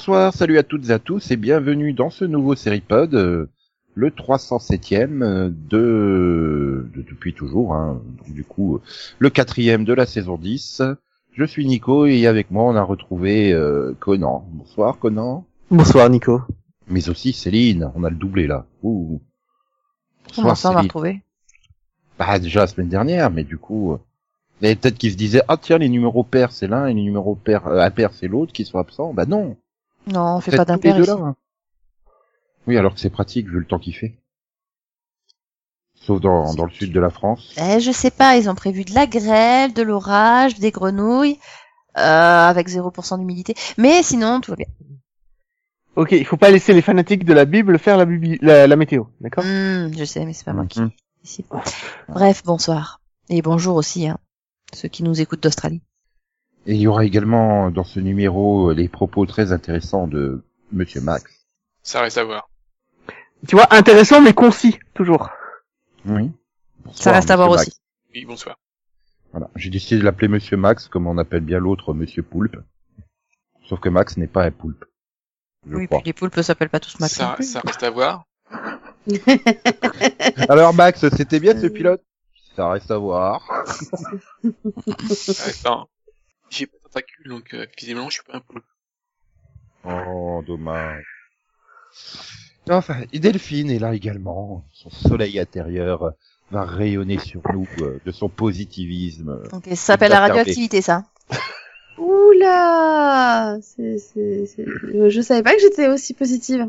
bonsoir, salut à toutes et à tous et bienvenue dans ce nouveau Seripod, euh, le 307e euh, de... de depuis toujours, hein, donc du coup le quatrième de la saison 10. Je suis Nico et avec moi on a retrouvé euh, Conan. Bonsoir Conan. Bonsoir Nico. Mais aussi Céline, on a le doublé là. Ouh. Comment ça on l'a retrouvé Bah déjà la semaine dernière, mais du coup... et peut-être qu'ils se disaient, ah tiens, les numéros pairs c'est l'un et les numéros pairs, euh, impairs c'est l'autre qui sont absents. Bah non, Non, on fait pas d'impair deux ici. là, hein. Oui, alors que c'est pratique vu le temps qu'il fait. Sauf dans, dans le sud de la France. Eh, je sais pas, ils ont prévu de la grêle, de l'orage, des grenouilles, euh, avec 0% d'humidité. Mais sinon, tout va bien. Ok, il faut pas laisser les fanatiques de la Bible faire la, bibi- la, la météo, d'accord? Hmm, je sais, mais c'est pas moi qui Mhm. décide. Bref, bonsoir. Et bonjour aussi, hein, ceux qui nous écoutent d'Australie. Et il y aura également dans ce numéro euh, les propos très intéressants de Monsieur Max. Ça reste à voir. Tu vois, intéressant mais concis, toujours. Oui. Ça reste à voir Max. aussi. Oui, bonsoir. Voilà. J'ai décidé de l'appeler Monsieur Max comme on appelle bien l'autre Monsieur Poulpe. Sauf que Max n'est pas un poulpe. Je Oui, crois. puis les poulpes s'appellent pas tous Max. Ça, ça reste à voir. Alors Max, c'était bien ce pilote? Ça reste à voir. Ça reste un... J'ai pas de tentacules, donc euh, visiblement je suis pas un poulpe. Oh, dommage. Enfin, et Delphine est là également. Son soleil intérieur va rayonner sur nous euh, de son positivisme. Ok, ça s'appelle la radioactivité, ça. Oula c'est, c'est, c'est... Je je savais pas que j'étais aussi positive.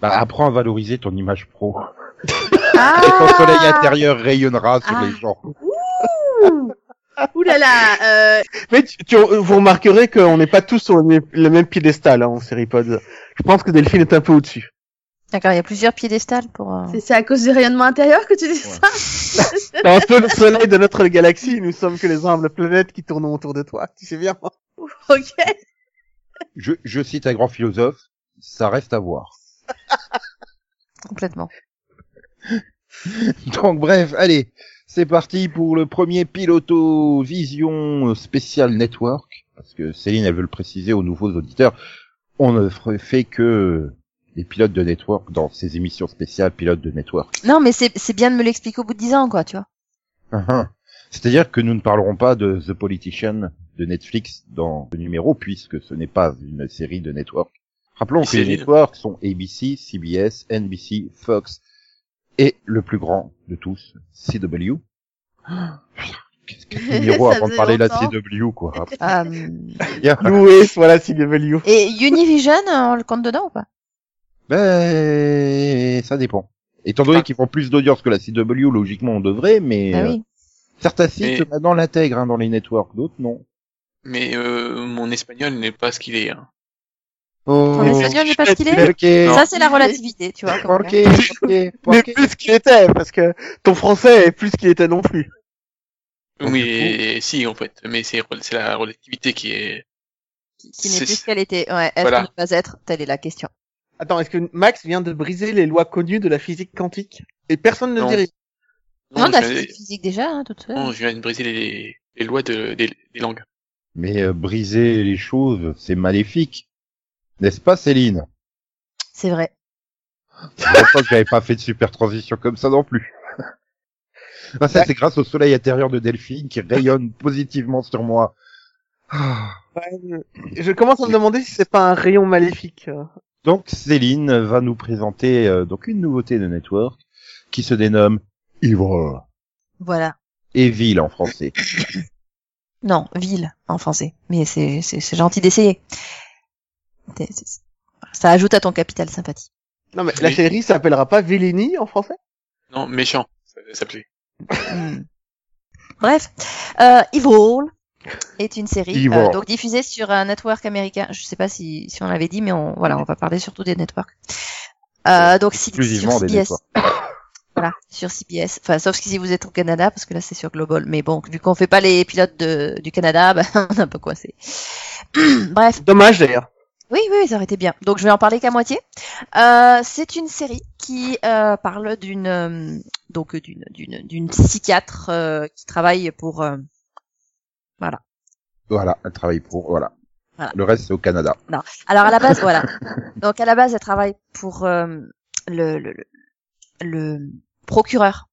Bah, apprends à valoriser ton image pro. Ah Et ton soleil intérieur rayonnera sur Ah. les gens. Ouh Ouh là là euh, Mais tu, tu- vous remarquerez qu'on n'est pas tous sur le même, le même piédestal hein, en série pod. Je pense que Delphine est un peu au-dessus. D'accord, il y a plusieurs piédestals pour... euh, c'est, à cause du rayonnement intérieur que tu dis ça? Dans le soleil de notre galaxie, nous sommes que les humbles planètes qui tournent autour de toi. Tu sais bien Ok. Je, je cite un grand philosophe, ça reste à voir. Complètement. Donc bref, allez, c'est parti pour le premier piloto vision spécial network. Parce que Céline, elle veut le préciser aux nouveaux auditeurs. On ne fait que les pilotes de network dans ces émissions spéciales pilotes de network. Non, mais c'est c'est bien de me l'expliquer au bout de 10 ans, quoi, tu vois. Uhum. C'est-à-dire que nous ne parlerons pas de The Politician de Netflix dans ce numéro puisque ce n'est pas une série de network. Rappelons que les networks sont ABC, CBS, NBC, Fox et le plus grand de tous, CW. Qu'est-ce que c'est numéro Ça avant de parler de la longtemps. CW quoi. Euh, Bien. Loué soit la CW. Et Univision, on le compte dedans ou pas? Ben, ça dépend. Étant donné qu'ils font plus d'audience que la CW, logiquement on devrait, mais Ah euh, oui. certains sites Mais- maintenant l'intègrent hein, dans les networks, d'autres non. Mais euh, mon espagnol n'est pas ce qu'il est. Hein. Oh, Ton espagnol n'est pas ce qu'il est. Ça, c'est la relativité, tu vois. comme Ok, on ok, Mais plus qu'il était, parce que ton français est plus qu'il était non plus. Oui, si en fait. Mais c'est la relativité qui est. qui n'est plus ce qu'elle était. Ouais, être Voilà. ou ne pas être, telle est la question. Attends, est-ce que Max vient de briser les lois connues de la physique quantique Et personne ne Non. dirait. Non, de la physique, physique déjà, hein, toute seule. non, je viens de briser les, les lois de, des, des langues. Mais euh, briser les choses, c'est maléfique. N'est-ce pas, Céline? C'est vrai. C'est pour ça que j'avais pas fait de super transition comme ça non plus. Ah, ça, c'est grâce au soleil intérieur de Delphine qui rayonne positivement sur moi. Ah. Ouais, je- Je commence à me demander si c'est pas un rayon maléfique. euh. Donc, Céline va nous présenter euh, donc une nouveauté de Network qui se dénomme Evil. Voilà. Evil en français. Non, ville en français. Mais c'est c'est c'est gentil d'essayer. Ça ajoute à ton capital sympathie. Non mais la série s'appellera pas Villini en français? Non, méchant, ça s'appelait. Hmm. Bref, euh, Evil est une série Evil. euh, donc diffusée sur un network américain. Je sais pas si si on l'avait dit, mais on voilà, on va parler surtout des networks. Euh, donc si- Exclusivement sur des CBS. networks. Voilà, sur CBS. Enfin, sauf si vous êtes au Canada, parce que là c'est sur Global. Mais bon, vu qu'on fait pas les pilotes de, du Canada, ben, on est un peu coincé. Bref, Dommage d'ailleurs. Oui, oui, ça aurait été bien. Donc je vais en parler qu'à moitié. Euh, c'est une série qui euh, parle d'une euh, donc d'une d'une d'une psychiatre euh, qui travaille pour euh, Voilà, un travail pour, voilà. Le reste, c'est au Canada. Alors à la base, voilà. Donc à la base, elle travaille pour euh, le, le, le- le procureur,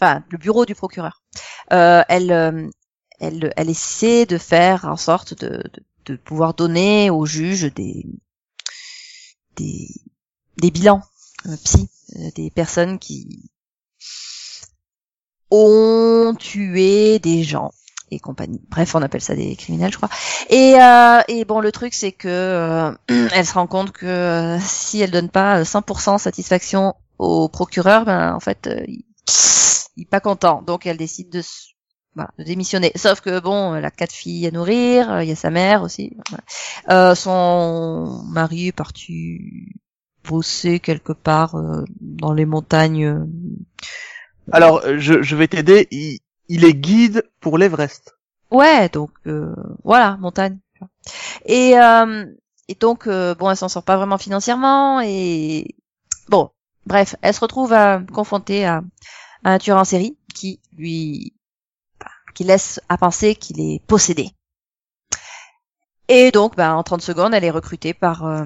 enfin le bureau du procureur. Euh, elle, elle, elle essaie de faire en sorte de, de, de pouvoir donner aux juges des des, des bilans euh, psy, euh, des personnes qui ont tué des gens et compagnie. Bref, on appelle ça des criminels, je crois. Et, euh, et bon, le truc, c'est que euh, elle se rend compte que si elle donne pas 100% satisfaction au procureur, ben en fait, il, il est pas content. Donc, elle décide de, voilà, de démissionner. Sauf que bon, elle a quatre filles à nourrir, euh, il y a sa mère aussi. voilà. Euh, son mari est parti bosser quelque part euh, dans les montagnes. euh, Alors, je, je vais t'aider. Il, il est guide pour l'Everest. Ouais, donc euh, voilà, montagne. Et, euh, et donc bon, elle s'en sort pas vraiment financièrement et bon, bref, elle se retrouve à, confrontée à, à un tueur en série qui lui qui laisse à penser qu'il est possédé. Et donc, bah, en 30 secondes, elle est recrutée par euh,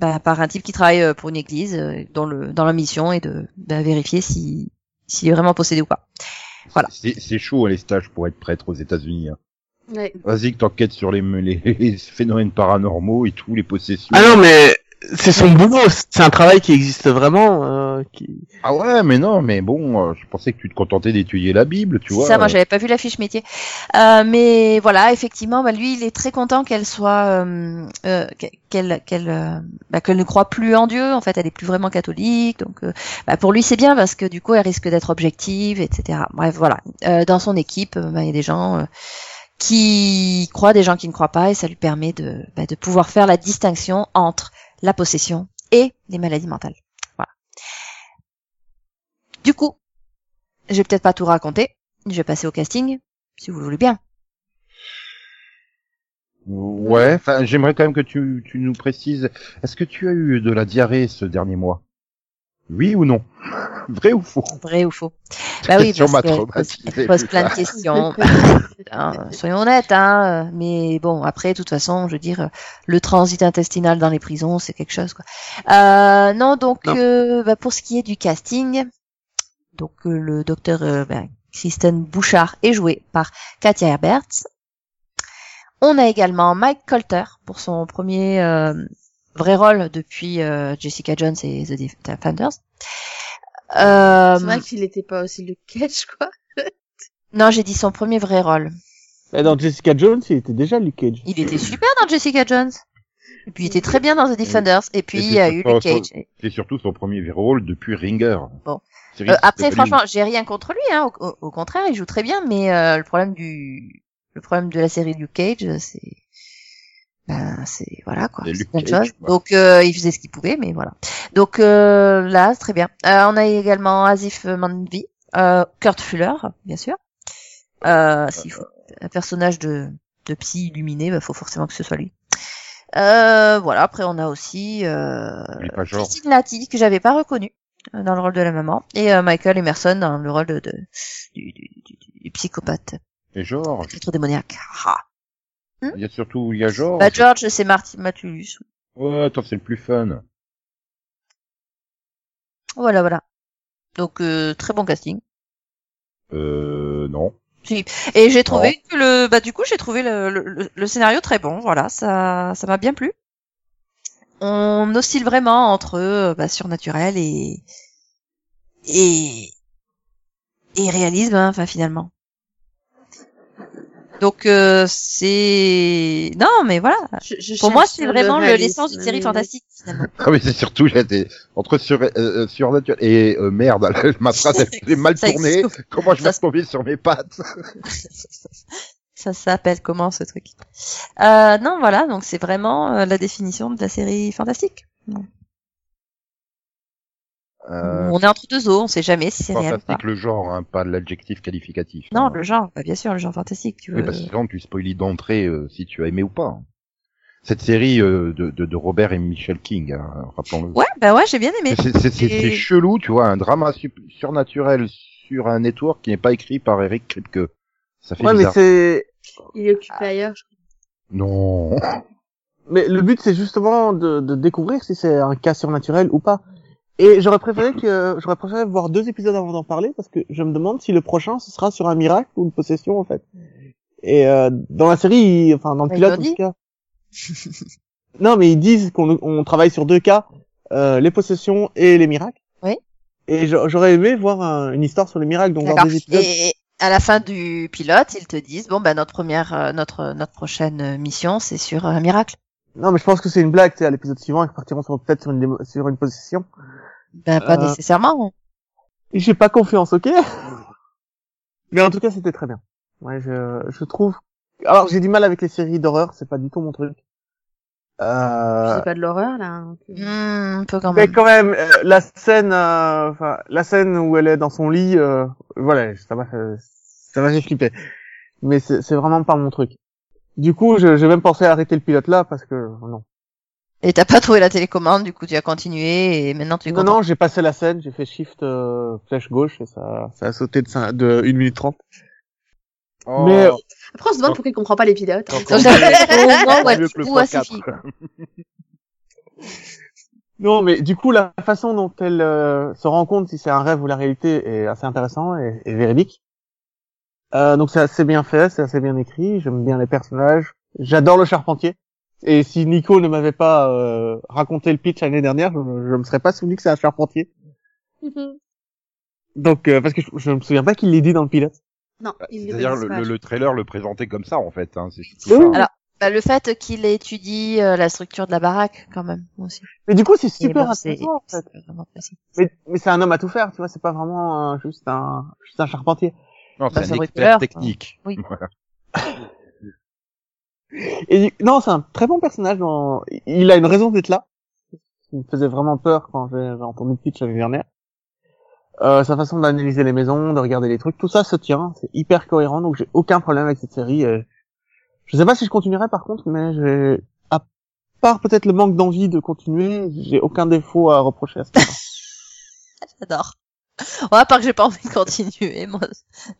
bah, par un type qui travaille euh, pour une église euh, dont le dans la mission est de bah, vérifier si s'il est vraiment possédé ou pas. Voilà. C'est c'est chaud, hein, les stages pour être prêtre aux États-Unis. Hein. Ouais. Vas-y, que t'enquêtes sur les, les, les phénomènes paranormaux et tout, les possessions. Ah non, mais c'est son boulot. C'est un travail qui existe vraiment. euh, qui... Ah ouais, mais non, mais bon, euh, je pensais que tu te contentais d'étudier la Bible, tu vois. Ça, moi, j'avais pas vu la fiche métier. Euh, mais voilà, effectivement, bah, lui, il est très content qu'elle soit, euh, euh, qu'elle, qu'elle, euh, bah, qu'elle ne croit plus en Dieu. En fait, elle est plus vraiment catholique. Donc, euh, bah, pour lui, c'est bien parce que du coup, elle risque d'être objective, etc. Bref, voilà. Euh, dans son équipe, bah, il y a des gens euh, qui croient, des gens qui ne croient pas, et ça lui permet de, bah, de pouvoir faire la distinction entre la possession et les maladies mentales. Voilà. Du coup, je vais peut-être pas tout raconter. Je vais passer au casting, si vous le voulez bien. Ouais, j'aimerais quand même que tu, tu nous précises. Est-ce que tu as eu de la diarrhée ce dernier mois? Oui ou non? Vrai ou faux? Vrai ou faux Bah oui, parce que pose, plein de questions. Hein, soyons honnêtes, hein. Mais bon, après, de toute façon, je veux dire, le transit intestinal dans les prisons, c'est quelque chose, quoi. Euh, non, donc, Non. euh, bah, pour ce qui est du casting, donc euh, le docteur euh, bah, Kristen Bouchard est joué par Katia Herberts. On a également Mike Colter pour son premier euh, vrai rôle depuis euh, Jessica Jones et The Defenders. Euh, C'est vrai qu'il était pas aussi le catch, quoi. non, j'ai dit son premier vrai rôle. Et dans Jessica Jones, il était déjà Luke Cage. Il était super dans Jessica Jones. Et puis il était très bien dans The Defenders. Et puis Et il y a eu Luke Cage. C'est surtout son premier rôle depuis Ringer. Bon. Euh, après, franchement, j'ai rien contre lui. Hein. Au, au- au contraire, il joue très bien. Mais euh, le problème du, le problème de la série Luke Cage, c'est, ben, c'est voilà quoi. C'est quoi. Donc euh, il faisait ce qu'il pouvait, mais voilà. Donc euh, là, très bien. Euh, on a également Asif Manvi, euh, Kurt Fuller, bien sûr. Euh, s'il faut un personnage de, de psy illuminé, bah, faut forcément que ce soit lui. Euh, voilà. Après, on a aussi euh. Christine Lati que j'avais pas reconnu dans le rôle de la maman et Michael Emerson dans le rôle de, de- du, du, du- du psychopathe, Et George. être démoniaque. Ah. Il y a surtout, il y a George. Bah George, c'est Marty Matulus. Ouais, attends, c'est le plus fun. Voilà, voilà. Donc euh, très bon casting. Euh, non. Et j'ai trouvé que le, bah du coup j'ai trouvé le, le, le scénario très bon. Voilà, ça, ça m'a bien plu. On oscille vraiment entre euh, bah, surnaturel et et et réalisme, hein, enfin finalement. Donc euh, c'est non mais voilà. Je, je Pour moi c'est le vraiment le- l'essence d'une série mais- fantastique finalement. Ah oui, c'est surtout, j'étais entre sur, euh, euh, surnaturel et euh, merde, ma phrase elle est mal tournée. existe. Comment je vais tomber sur mes pattes Ça s'appelle comment ce truc? Euh, Non voilà donc c'est vraiment euh, la définition de la série fantastique. Euh, On est entre deux eaux, on sait jamais si c'est réel ou pas. Fantastique le genre, hein, pas l'adjectif qualificatif. Non, hein. le genre, bah, bien sûr, le genre fantastique, tu veux. Oui, parce que sinon tu spoilies d'entrée euh, si tu as aimé ou pas. Cette série euh, de, de, de Robert et Michel King, hein, rappelons-le. Ouais, bah ouais, j'ai bien aimé. C'est- C'est c'est- Et- chelou, tu vois, un drama su- surnaturel sur un network qui n'est pas écrit par Eric Kripke. Ça fait Ouais, mais bizarre. c'est Il est occupé ailleurs, je Non. Mais le but, c'est justement de, de découvrir si c'est un cas surnaturel ou pas. Et j'aurais préféré que j'aurais préféré voir deux épisodes avant d'en parler parce que je me demande si le prochain ce sera sur un miracle ou une possession en fait. Et euh, dans la série, il- enfin dans le Mais pilote en tout cas. non, mais ils disent qu'on on travaille sur deux cas, euh, les possessions et les miracles. Oui. Et j'a- j'aurais aimé voir un- une histoire sur les miracles, donc voir des épisodes. Et à la fin du pilote, ils te disent bon ben notre première, euh, notre notre prochaine euh, mission, c'est sur un miracle. Non, mais je pense que c'est une blague, tu sais, à l'épisode suivant, ils partiront sur peut-être sur une démo- sur une possession. Ben pas Euh, nécessairement. J'ai pas confiance, ok? Mais en tout cas, c'était très bien. Ouais, je, je trouve. Alors, j'ai du mal avec les séries d'horreur, c'est pas du tout mon truc. Euh... C'est pas de l'horreur, là. hein. Hmm, un peu quand Mais même. quand même, euh, la scène, euh, enfin, la scène où elle est dans son lit, euh, voilà, ça m'a ça m'a fait flipper. Mais c'est c'est vraiment pas mon truc. Du coup, je- j'ai même pensé à arrêter le pilote là parce que non. Et t'as pas trouvé la télécommande, du coup tu as continué et maintenant tu es Non, content. non, j'ai passé la scène, j'ai fait shift euh, flèche gauche et ça, ça a sauté de, de 1 minute 30. Oh, Mais Après, on se demande pourquoi il comprend pas les pilotes. hein. Encore Donc, mieux. au moment où elle mieux que le fout à x4. Sophie, quoi. Non, mais du coup, la façon dont elle euh, se rend compte si c'est un rêve ou la réalité est assez intéressant et, et véridique. Euh, donc c'est assez bien fait, c'est assez bien écrit. J'aime bien les personnages. J'adore le charpentier. Et si Nico ne m'avait pas euh, raconté le pitch l'année dernière, je, je me serais pas souvenu que c'est un charpentier. Donc euh, parce que je, je me souviens pas qu'il l'ait dit dans le pilote. non, il C'est-à-dire le, le, le trailer le présentait comme ça en fait. Hein, c'est Oui, ça. Alors, Bah, le fait qu'il étudie euh, la structure de la baraque, quand même, moi aussi. Mais du coup, c'est super bon, c'est intéressant en fait. c'est vraiment précis. Mais, mais c'est un homme à tout faire, tu vois. C'est pas vraiment un- juste un juste un charpentier. Non, Bah, c'est un expert l'heure, technique. Oui. Voilà. Et du- non, c'est un très bon personnage. Dans... Il a une raison d'être là. Il me faisait vraiment peur quand j'ai entendu le pitch l'année dernière. Euh, sa façon d'analyser les maisons, de regarder les trucs, tout ça se tient. C'est hyper cohérent, donc j'ai aucun problème avec cette série. et Je sais pas si je continuerai par contre, mais j'ai à part peut-être le manque d'envie de continuer, j'ai aucun défaut à reprocher à ce. J'adore. Ouais, à part que j'ai pas envie de continuer, moi,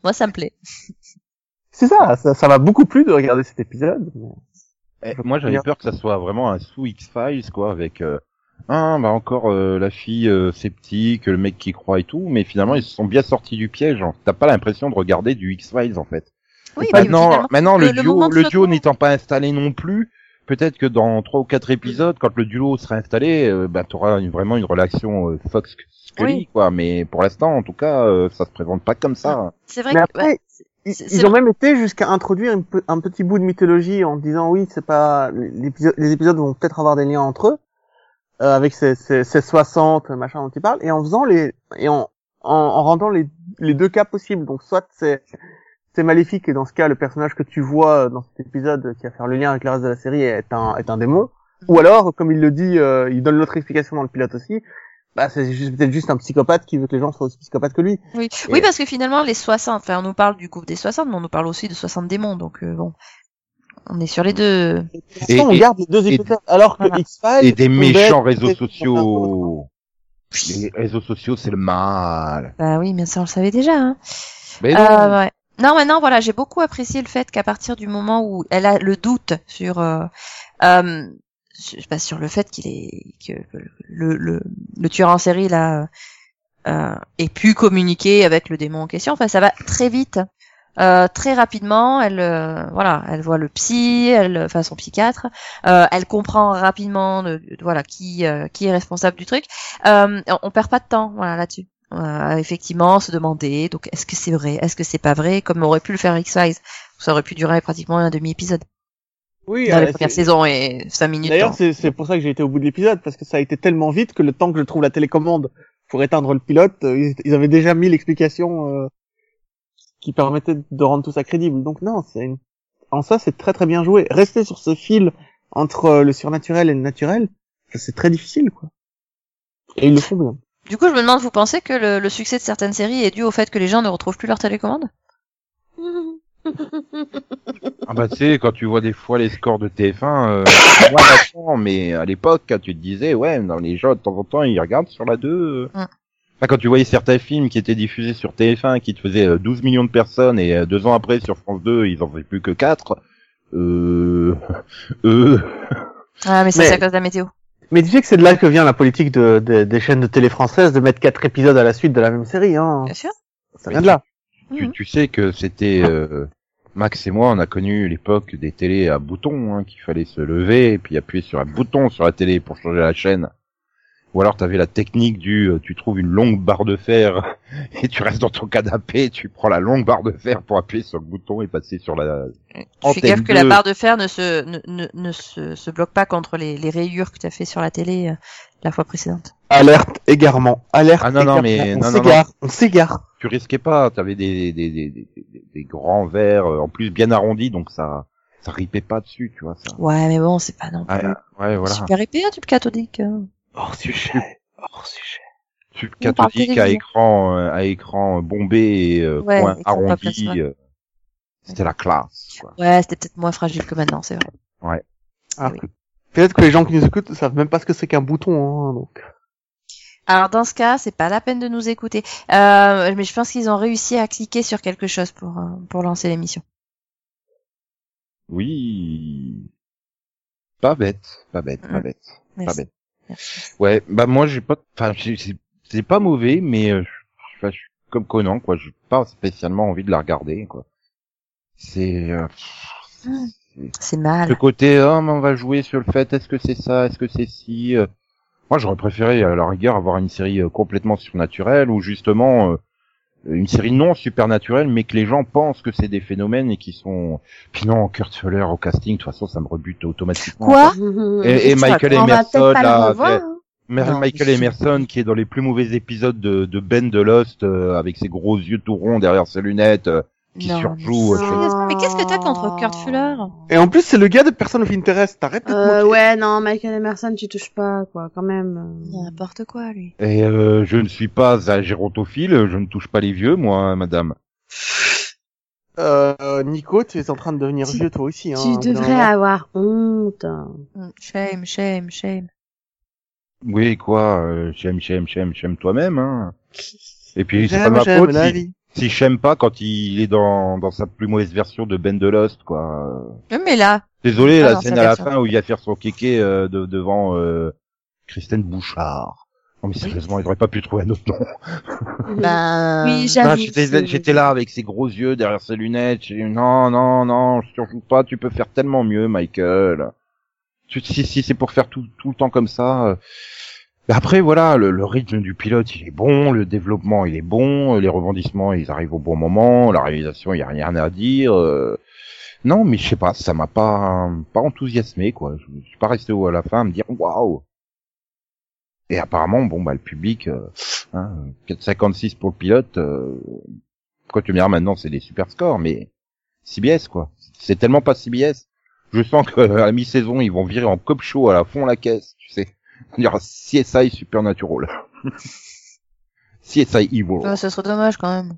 moi ça me plaît. C'est ça, ça, m'a beaucoup plu de regarder cet épisode. mais- Eh, moi, j'avais peur que ça soit vraiment un sous X-Files, quoi, avec euh, ah, bah encore euh, la fille euh, sceptique, le mec qui croit et tout, mais finalement, ils se sont bien sortis du piège. hein. T'as pas l'impression de regarder du X-Files, en fait. Oui, mais maintenant, maintenant le, duo, le duo n'étant pas installé non plus, peut-être que dans trois ou quatre épisodes, quand le duo sera installé, euh, bah, t'auras une- vraiment une relation euh, Fox Scully, Oui. quoi. Mais pour l'instant, en tout cas, euh, ça se présente pas comme ça. c'est vrai Mais que, après, ouais, Ils, ils ont même été jusqu'à introduire une un petit bout de mythologie en disant oui, c'est pas les épisodes vont peut-être avoir des liens entre eux euh, avec ces, ces, ces 60 machin dont tu parles et en faisant les et en en, en rendant les, les deux cas possibles. Donc soit c'est c'est maléfique et dans ce cas le personnage que tu vois dans cet épisode qui va faire le lien avec le reste de la série est un est un démon ou alors comme il le dit euh, il donne l'autre explication dans le pilote aussi bah c'est juste- peut-être juste un psychopathe qui veut que les gens soient aussi psychopathes que lui. oui. Et- oui, parce que finalement, les 60, enfin, on nous parle du groupe des 60, mais on nous parle aussi de 60 démons, donc euh, bon. On est sur les deux. Et- on garde les deux et- épisodes alors que Voilà. X-Files Et des méchants réseaux des- sociaux. Les réseaux sociaux, c'est le mal. Bah oui, mais ça, on le savait déjà, hein. Mais non. Euh, ouais. Non, maintenant, voilà, j'ai beaucoup apprécié le fait qu'à partir du moment où elle a le doute sur, euh, euh, pas, sur le fait qu'il est, que le, le, le tueur en série là, euh, ait pu communiquer avec le démon en question. Enfin, ça va très vite, euh, très rapidement. Elle, euh, voilà, elle voit le psy, elle, enfin son psychiatre, euh, elle comprend rapidement, de- voilà, qui, euh, qui est responsable du truc. Euh, on, on perd pas de temps, voilà, là-dessus. Euh, effectivement, se demander, donc est-ce que c'est vrai, est-ce que c'est pas vrai, comme aurait pu le faire X-Files. Ça aurait pu durer pratiquement un demi-épisode. Oui, Dans euh, la c'est- première saison et 5 minutes. D'ailleurs, dans- c'est c'est pour ça que j'ai été au bout de l'épisode parce que ça a été tellement vite que le temps que je trouve la télécommande pour éteindre le pilote, euh, ils, ils avaient déjà mis l'explication euh, qui permettait de rendre tout ça crédible. Donc non, c'est une... en ça c'est très très bien joué. Rester sur ce fil entre euh, le surnaturel et le naturel, c'est très difficile quoi. Et ils le font bien. Du coup, je me demande, vous pensez que le, le succès de certaines séries est dû au fait que les gens ne retrouvent plus leur télécommande Ah bah tu sais, quand tu vois des fois les scores de TF1, euh, moi maintenant, mais à l'époque, quand tu te disais, ouais, dans les gens, de temps en temps, ils regardent sur la 2. euh. Mm. Enfin, quand tu voyais certains films qui étaient diffusés sur TF1, qui te faisaient euh, 12 millions de personnes, et euh, deux ans après, sur France 2, ils en faisaient plus que 4, Euh, euh, Ah, mais ça Mais- c'est à cause de la météo. Mais tu sais que c'est de là que vient la politique de, de- des chaînes de télé françaises de mettre quatre épisodes à la suite de la même série. Hein. Bien sûr. Ça vient de là. tu, Mhm. tu sais que c'était euh, Max et moi, on a connu l'époque des télés à boutons, hein, qu'il fallait se lever et puis appuyer sur un bouton sur la télé pour changer la chaîne. Ou alors t'avais la technique du, euh, tu trouves une longue barre de fer et tu restes dans ton canapé, tu prends la longue barre de fer pour appuyer sur le bouton et passer sur la. Tu fais gaffe que la 2. barre de fer ne se ne, ne, ne se, se bloque pas contre les, les rayures que tu as fait sur la télé euh, la fois précédente. Alerte égarement. Alerte. Ah non, non, égarement. mais- on non, non, s'égare. On s'égare. Tu risquais pas, t'avais des des, des, des, des, des grands verres euh, en plus bien arrondis donc ça ça ripait pas dessus, tu vois ça. Ouais, mais bon, c'est pas non plus Ouais, ouais voilà. super épais un tube cathodique. Hors sujet. Hors sujet. Tube cathodique à écran euh, à écran bombé et euh, Ouais, coin arrondi. euh, C'était la classe. Quoi. Ouais, c'était peut-être moins fragile que maintenant, c'est vrai. Ah, Oui. Peut-être que les gens qui nous écoutent ne savent même pas ce que c'est qu'un bouton. Hein, donc. Alors dans ce cas, c'est pas la peine de nous écouter. Euh, mais je pense qu'ils ont réussi à cliquer sur quelque chose pour pour lancer l'émission. Oui. Pas bête, pas bête, pas Mm. bête, pas bête. Merci. Ouais, bah moi j'ai pas, enfin c'est pas mauvais, mais euh, je, suis comme Conan quoi, j'ai pas spécialement envie de la regarder quoi. C'est euh, c'est- mal. le côté oh on va jouer sur le fait est-ce que c'est ça, est-ce que c'est si. euh. Moi j'aurais préféré à la rigueur avoir une série euh, complètement surnaturelle ou justement euh, une série non supernaturelle mais que les gens pensent que c'est des phénomènes et qui sont. Puis non, Kurt Fuller au casting, de toute façon ça me rebute automatiquement. Quoi Et, Michael Emerson, là, revoir. hein. Non, Michael je- Emerson qui est dans les plus mauvais épisodes de, de Ben de Lost euh, avec ses gros yeux tout ronds derrière ses lunettes euh, qui Non, surjoue. mais euh, mais qu'est-ce que t'as contre Kurt Fuller? Et en plus, c'est le gars de Person of Interest. T'arrêtes de Euh, ouais, non, Michael Emerson, tu touches pas, quoi, quand même. N'importe quoi, lui. Et euh, je ne suis pas un gérontophile, je ne touche pas les vieux, moi, madame. Euh, Nico, tu es en train de devenir Tu- vieux toi aussi. Hein, Tu devrais avoir honte. Mm, Shame, shame, shame. Oui, quoi, euh, j'aime, j'aime, j'aime, j'aime toi-même. Hein. Et puis c'est pas ma faute la si, vie. Si j'aime pas quand il est dans, dans sa plus mauvaise version de Ben de Lost, quoi. Euh, Mais là, Désolé, Ah la non, scène à la fin où il va faire son kéké euh, de- devant euh, Christine Bouchard. Non mais sérieusement, il aurait pas pu trouver un autre nom. ben... Oui, j'avoue. j'étais, j'étais là avec ses gros yeux derrière ses lunettes. J'ai dit, non, non, non, surtout pas. Tu peux faire tellement mieux, Michael. Si, si c'est pour faire tout, tout le temps comme ça. Après, voilà, le, le rythme du pilote, il est bon, le développement, il est bon, les rebondissements, ils arrivent au bon moment, la réalisation, il y a rien à dire. euh. Non, mais je sais pas, ça m'a pas, pas enthousiasmé, quoi. Je, suis pas resté à la fin à me dire, waouh. Et apparemment, bon, bah, le public, euh, hein, 4,56 pour le pilote, euh, quoi tu me diras maintenant, c'est des super scores, mais CBS, quoi. C'est tellement pas CBS. Je sens que à mi-saison, ils vont virer en cop show à la fond la caisse, tu sais. Il y aura CSI Supernatural. CSI Evil. ce serait dommage quand même.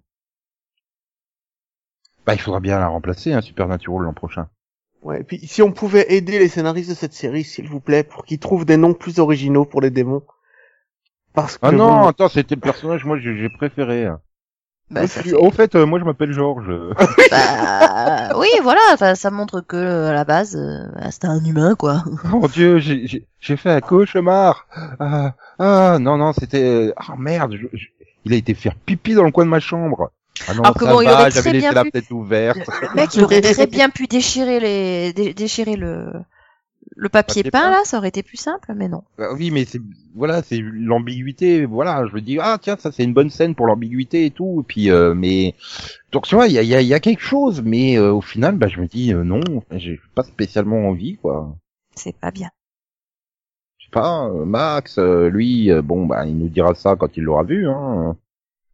Bah, il faudra bien la remplacer, hein, Supernatural l'an prochain. Ouais, et puis si on pouvait aider les scénaristes de cette série, s'il vous plaît, pour qu'ils trouvent des noms plus originaux pour les démons. Parce que Ah non, bon, attends, c'était le personnage, moi, j'ai j'ai préféré. hein. Bah, ça Au- fait- euh, moi, je m'appelle Georges. bah, oui, voilà, ça, ça montre que à la base, euh, bah, c'était un humain, quoi. Oh Dieu, j'ai- fait un cauchemar. Ah, ah non, non, c'était... Ah merde, je- je- il a été faire pipi dans le coin de ma chambre. Ah non, Alors que bon, il aurait j'avais très bien pu- fenêtre ouverte. Le mec, il aurait très bien pu déchirer les, dé- déchirer le, le papier, Papier peint, peint. là, ça aurait été plus simple, mais non. Bah oui, mais c'est voilà, c'est l'ambiguïté. Voilà, je me dis ah tiens, ça c'est une bonne scène pour l'ambiguïté et tout. Et puis euh, mais donc tu vois, il y a, il y, a, il y a quelque chose, mais euh, au final, bah je me dis euh, non, j'ai pas spécialement envie quoi. C'est pas bien. Je sais pas, euh, Max, euh, lui, euh, bon bah il nous dira ça quand il l'aura vu. Hein.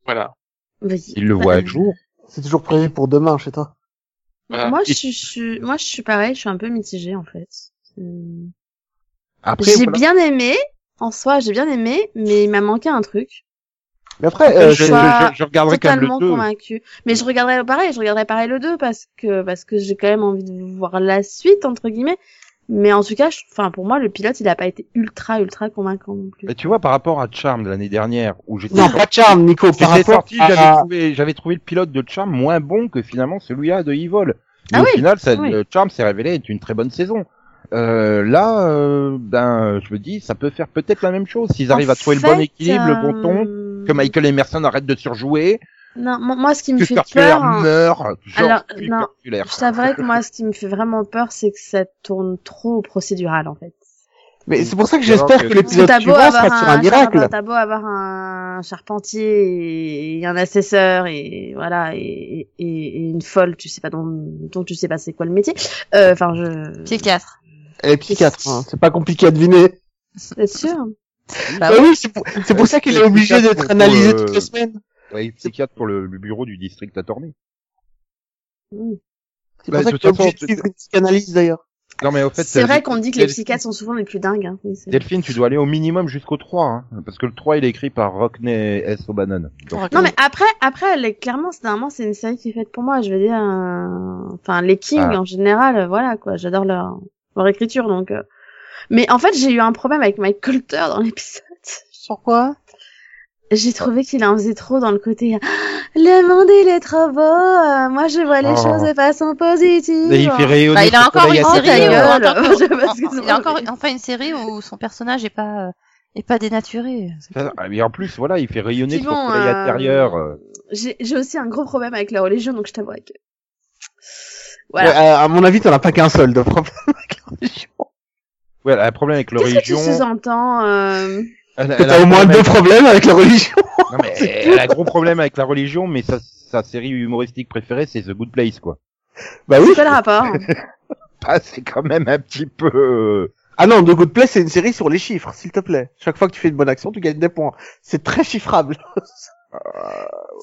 Voilà. Vas-y. Il le voit un jour. c'est toujours prévu pour demain chez toi. Voilà. Moi, Et- je, suis- je, suis- moi, je suis pareil, je suis un peu mitigée, en fait. Après, J'ai voilà. bien aimé, en soi, j'ai bien aimé, mais il m'a manqué un truc. Mais après, euh, je, je, je regarderai quand même le Totalement 2. convaincue. Mais je regarderai pareil, je regarderai pareil le 2 parce que, parce que j'ai quand même envie de voir la suite, entre guillemets. Mais en tout cas, enfin, pour moi, le pilote, il a pas été ultra, ultra convaincant non plus. Mais tu vois, par rapport à Charm de l'année dernière, où j'étais non, pas de charme, Nico, par rapport sorti, j'avais à... trouvé, j'avais trouvé le pilote de Charm moins bon que finalement celui-là de Evil. Mais Ah au oui, final, ça, oui. Charm s'est révélé être une très bonne saison. Euh, là, euh, ben, je me dis, ça peut faire peut-être la même chose s'ils arrivent à trouver le bon équilibre, le bon ton, euh, que Michael Emerson arrête de surjouer, Non, moi, ce qui me que fait peur, hein, meurt, genre Alors, non, je t'avouerais que moi, ce qui me fait vraiment peur, c'est que ça tourne trop au procédural, en fait. Mais c'est pour ça que j'espère que- que l'épisode suivant avoir sera sur un un, miracle. t'as beau avoir un charpentier et un assesseur et voilà et, et, et une folle, tu sais pas dont, dont tu sais pas c'est quoi le métier. Euh, Enfin, je. Psychiatre. Elle est psychiatre, hein. c'est pas compliqué à deviner. T'es sûr Bah Bah oui. c'est pour, c'est pour ça qu'il est C'est obligé d'être analysé euh, toutes les semaines. Ouais, psychiatre pour le, le bureau du district attorney. Mm. C'est Bah, pour ça qu'il est obligé de suivre une psychanalyse d'ailleurs. Non mais au fait, C'est vrai qu'on dit que les Delphine- psychiatres sont souvent les plus dingues. Hein. Oui, c'est- Delphine, tu dois aller au minimum jusqu'au 3, hein, parce que le 3 il est écrit par Rockney S. O'Bannon. Donc, Non mais après, après, clairement, c'est normalement c'est une série qui est faite pour moi. Je veux dire, euh, enfin les Kings Ah. en général, voilà quoi. J'adore leur leur écriture donc. euh. Mais en fait, j'ai eu un problème avec Mike Colter dans l'épisode. Pourquoi J'ai trouvé qu'il en faisait trop dans le côté Ah, le monde il est trop beau. euh, moi je vois les Oh. choses de façon positive. Il fait rayonner Bah, il a encore une série il a encore enfin une série où son personnage est pas euh, est pas dénaturé. Ah, mais en plus, voilà, il fait rayonner son bon, soleil euh, intérieur. euh. J'ai j'ai aussi un gros problème avec la religion donc je t'avouerai que. Ouais, Voilà. euh, à mon avis, t'en as pas qu'un seul de problème avec la religion. Ouais, elle a un problème avec la Qu'est-ce que tu religion. sous-entends euh... T'as au moins problème deux avec- problèmes avec la religion. Non, mais elle a un gros problème avec la religion, mais sa, sa série humoristique préférée, c'est The Good Place, quoi. Bah oui. Le rapport Ah, c'est quand même un petit peu... euh, Ah non, The Good Place, c'est une série sur les chiffres, s'il te plaît. Chaque fois que tu fais une bonne action, tu gagnes des points. C'est très chiffrable.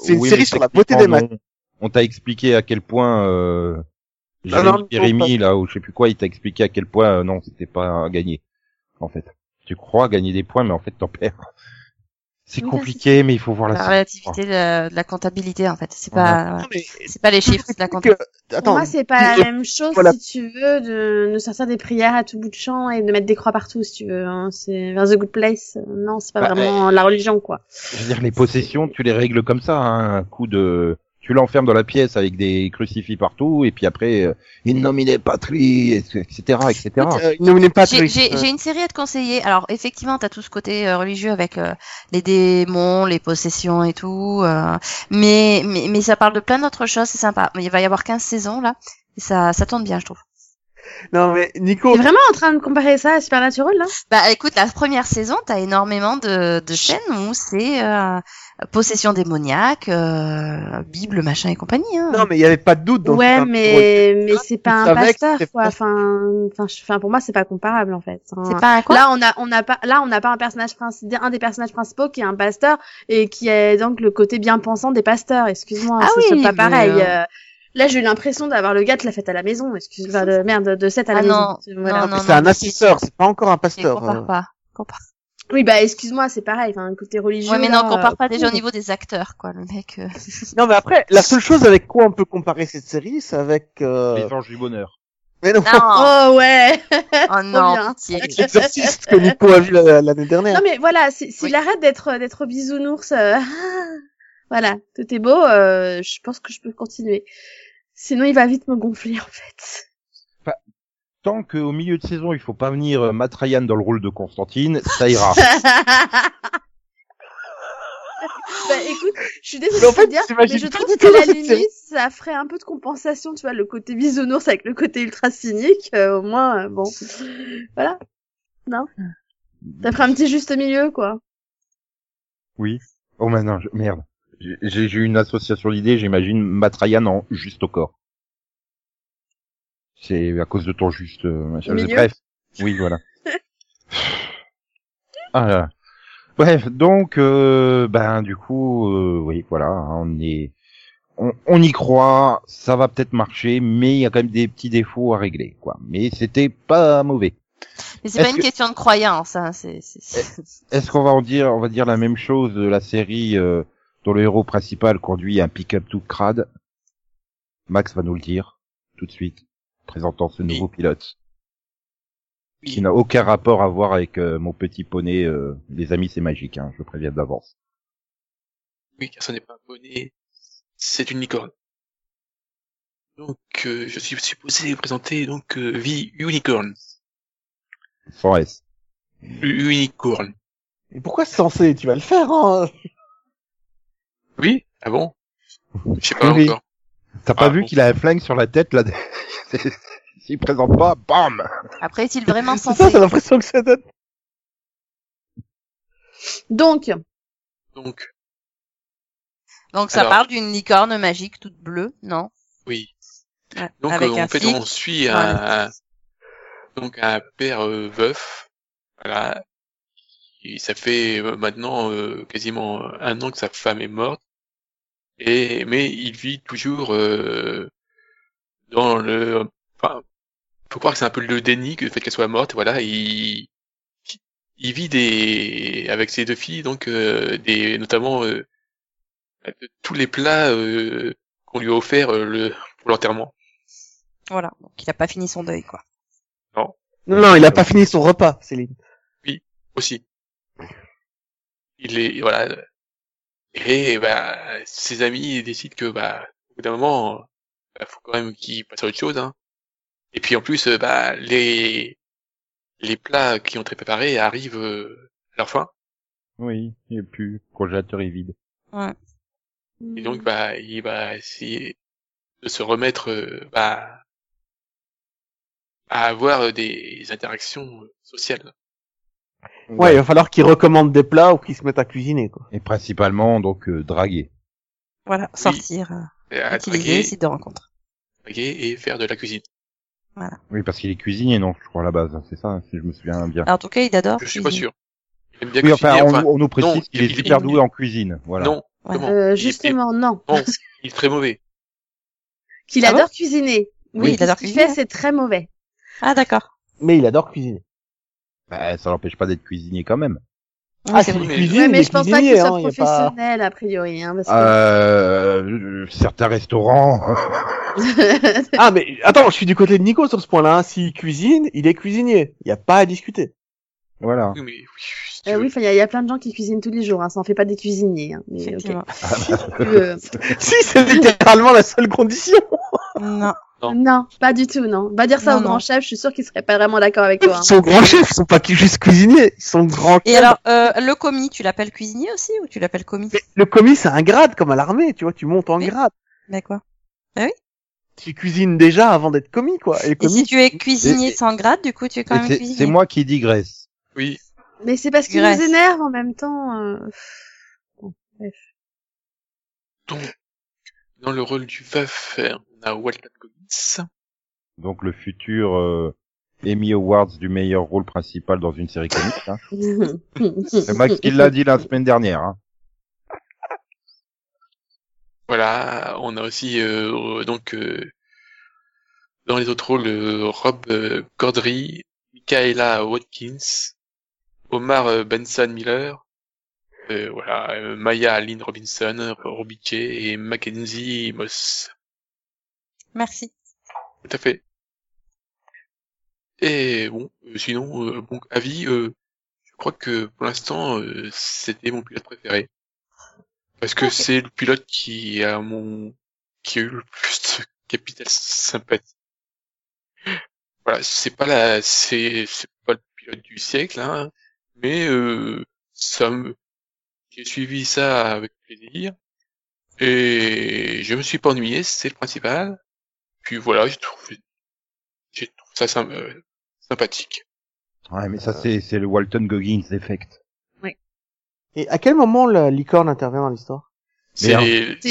C'est une oui, série sur la beauté des non. On t'a expliqué à quel point... Euh... Ah Jérémy, non, Jérémy, là, ou je sais plus quoi, il t'a expliqué à quel point, euh, non, c'était pas à gagner, en fait. Tu crois gagner des points, mais en fait, t'en perds. C'est Oui, compliqué, mais il faut voir la La relativité de la, de la comptabilité en fait. C'est pas c'est pas les chiffres, c'est la comptabilité. que, Pour attends. moi, c'est pas la euh, même chose voilà. si tu veux de, de sortir des prières à tout bout de champ et de mettre des croix partout si tu veux. Hein. C'est vers The Good Place. euh, Non, c'est pas Bah, vraiment la religion quoi. Je veux dire, les possessions, tu les règles comme ça, hein, un coup de... Tu l'enfermes dans la pièce avec des crucifix partout, et puis après, euh, in nomine patri, etc., etc. Euh, J'ai une série à te conseiller. Alors effectivement, t'as tout ce côté euh, religieux avec euh, les démons, les possessions et tout. euh, mais, mais mais ça parle de plein d'autres choses. C'est sympa. Il va y avoir 15 saisons là. Et ça ça tourne bien, je trouve. Non mais Nico, T'es vraiment en train de comparer ça à Supernatural là? Bah écoute, la première saison, t'as énormément de, de chaînes où c'est euh, possession démoniaque, euh, Bible, machin et compagnie. Hein. non mais il y avait pas de doute dans Ouais, ce mais mais c'est pas un pasteur quoi. Enfin, enfin, je- enfin, pour moi, c'est pas comparable en fait. Hein. c'est pas un quoi Là, on a, on n'a pas, là, on n'a pas un personnage principal, un des personnages principaux qui est un pasteur et qui est donc le côté bien pensant des pasteurs. Excuse-moi, Ah c'est oui, c'est pas pareil. euh, euh, Là, j'ai eu l'impression d'avoir le gars de la fête à la maison. Excuse-moi, de merde, de 7 à la Ah maison. Voilà. non, non, C'est un assesseur, c'est pas encore un pasteur. compare euh. pas. Compare. Oui, bah, excuse-moi, c'est pareil. Enfin, un côté religieux. Ouais, mais là, non, compare euh, pas déjà au niveau des acteurs, quoi. Le mec. euh, Non mais après, la seule chose avec quoi on peut comparer cette série, c'est avec. Euh... Les anges du bonheur. Mais non, Non. Oh ouais. oh non, l'exorciste que Nico a vu la- l'année dernière. Non mais voilà, si- s'il Oui. arrête d'être d'être bisounours, euh, voilà, tout est beau, euh, je pense que je peux continuer. Sinon, il va vite me gonfler en fait. Tant qu'au milieu de saison, il faut pas venir euh, Matt Ryan dans le rôle de Constantine, ça ira. bah écoute, je suis désolée en de te fait, dire, mais je trouve tout la limite, ça ferait un peu de compensation, tu vois, le côté bisounours avec le côté ultra cynique, euh, au moins, euh, bon, voilà. Non Ça ferait un petit juste milieu, quoi. Oui. Oh maintenant, je... merde. J'ai j'ai eu une association d'idées, j'imagine Matt Ryan en juste au corps. C'est à cause de ton juste euh, Bref. Oui, voilà. ah là. Bref, donc euh, ben du coup euh, oui, voilà, hein, on est on, on y croit, ça va peut-être marcher, mais il y a quand même des petits défauts à régler quoi. Mais c'était pas mauvais. Mais c'est pas Est-ce une que- question de croyance, hein. C'est- Est-ce qu'on va en dire, on va dire la même chose de la série euh, dont le héros principal conduit un pick-up tout crade? Max va nous le dire tout de suite, présentant ce nouveau pilote, qui n'a aucun rapport à voir avec euh, mon petit poney. euh, les amis, c'est magique, hein, je préviens d'avance. Oui, car ce n'est pas un poney, c'est une licorne. Donc, euh, je suis supposé présenter donc euh, vie unicorn. Sans S. Unicorn. Et pourquoi c'est censé Tu vas le faire, hein? Oui? Ah bon? Je sais pas Oui. encore. T'as pas Ah, vu bon. qu'il a un flingue sur la tête là? C'est- S'il présente pas, bam Après, est-il vraiment C'est censé ça, t'as l'impression que c'est donne. Donc, Donc, Donc ça Alors. parle d'une licorne magique toute bleue, non? Oui. Ouais, Donc, Avec euh, un en fait, flic. on suit un, donc un père euh, veuf. Voilà. Et ça fait euh, maintenant euh, quasiment un an que sa femme est morte. Et mais il vit toujours euh, dans le. Enfin, faut croire que c'est un peu le déni que le fait qu'elle soit morte. Voilà, il il vit des avec ses deux filles donc euh, des notamment euh, tous les plats euh, qu'on lui a offert euh, le pour l'enterrement. Voilà. Donc il a pas fini son deuil, quoi. Non, non, il a pas fini son repas, Céline. aussi. Il est voilà et bah ses amis décident que bah au bout d'un moment bah, faut quand même qu'il passe à autre chose hein. Et puis en plus euh, bah les les plats qui ont été préparés arrivent euh, à leur fin Oui, il n'y a plus. Le congélateur est vide. et donc bah il va essayer de se remettre euh, bah à avoir des interactions sociales. Ouais, il va falloir qu'il recommande des plats ou qu'il se mette à cuisiner, quoi. Et principalement, donc, euh, draguer. Voilà. Sortir, euh, Et à utiliser draguer, les sites de rencontre. draguer et faire de la cuisine. Oui, parce qu'il est cuisinier, non, je crois, à la base. hein, C'est ça, si je me souviens bien. Alors, en tout cas, il adore. Je suis pas cuisiner. sûr. Il aime bien oui, enfin, cuisiner, on, enfin, on nous précise qu'il est il- super il- doué en cuisine. Voilà. Non, Voilà. Euh, Il- justement, non. il- non, il est très mauvais. Qu'il Ah bon adore cuisiner. Oui, Oui, il adore ce qu'il cuisiner. fait, c'est très mauvais. Ah, d'accord. Mais il adore cuisiner. Bah, ça l'empêche pas d'être cuisinier quand même. Oui, Ah, c'est vrai. mais- cuisine, Ouais, mais je pense pas qu'il soit hein, a pas... professionnel, a priori, hein, parce que... Euh, certains restaurants. Ah, mais attends, je suis du côté de Nico sur ce point-là. hein. S'il cuisine, il est cuisinier. Il y a pas à discuter. voilà. Oui, mais Euh, il y, a- il y a plein de gens qui cuisinent tous les jours, hein, ça en fait pas des cuisiniers. Hein, mais, si, c'est littéralement la seule condition. Non. Non. non, pas du tout, non. Va dire ça Non, au non. grand chef, je suis sûre qu'il serait pas vraiment d'accord avec toi. hein. Ils sont grands chefs, ils sont pas juste cuisiniers, ils sont grands Et chefs. alors, euh, le commis, tu l'appelles cuisinier aussi ou tu l'appelles commis? Mais le commis, c'est un grade comme à l'armée, tu vois, tu montes en Oui. grade. Mais quoi? Tu cuisines déjà avant d'être commis, quoi. Et si tu es cuisinier sans grade, du coup, tu es quand Et même cuisinier. C'est moi qui digresse. Oui, Mais c'est parce qu'il nous énerve en même temps. euh. Bon, bref. donc, dans le rôle du veuf, euh, on a Walton Goggins. Donc le futur euh, Emmy Awards du meilleur rôle principal dans une série comique. Hein. C'est Max qui l'a dit la semaine dernière. Hein. Voilà, on a aussi, euh, donc, euh, dans les autres rôles, euh, Rob euh, Corddry, Michaela Watkins, Omar euh, Benson Miller, euh, voilà, euh, Maya Lynn Robinson, Robbie J et Mackenzie Moss. Merci. Tout à fait. Et bon, euh, sinon, euh, bon, avis, euh, je crois que pour l'instant, euh, c'était mon pilote préféré. Parce que c'est le pilote qui a mon, qui a eu le plus de capital sympathie. Voilà, c'est pas la, c'est, c'est pas le pilote du siècle, hein, mais euh, ça me, j'ai suivi ça avec plaisir. Et je me suis pas ennuyé, c'est le principal. Puis voilà, j'ai trouvé, j'ai trouvé ça euh, sympathique. Ouais, mais ça c'est c'est le Walton Goggins effect. Et à quel moment la licorne intervient dans l'histoire? C'est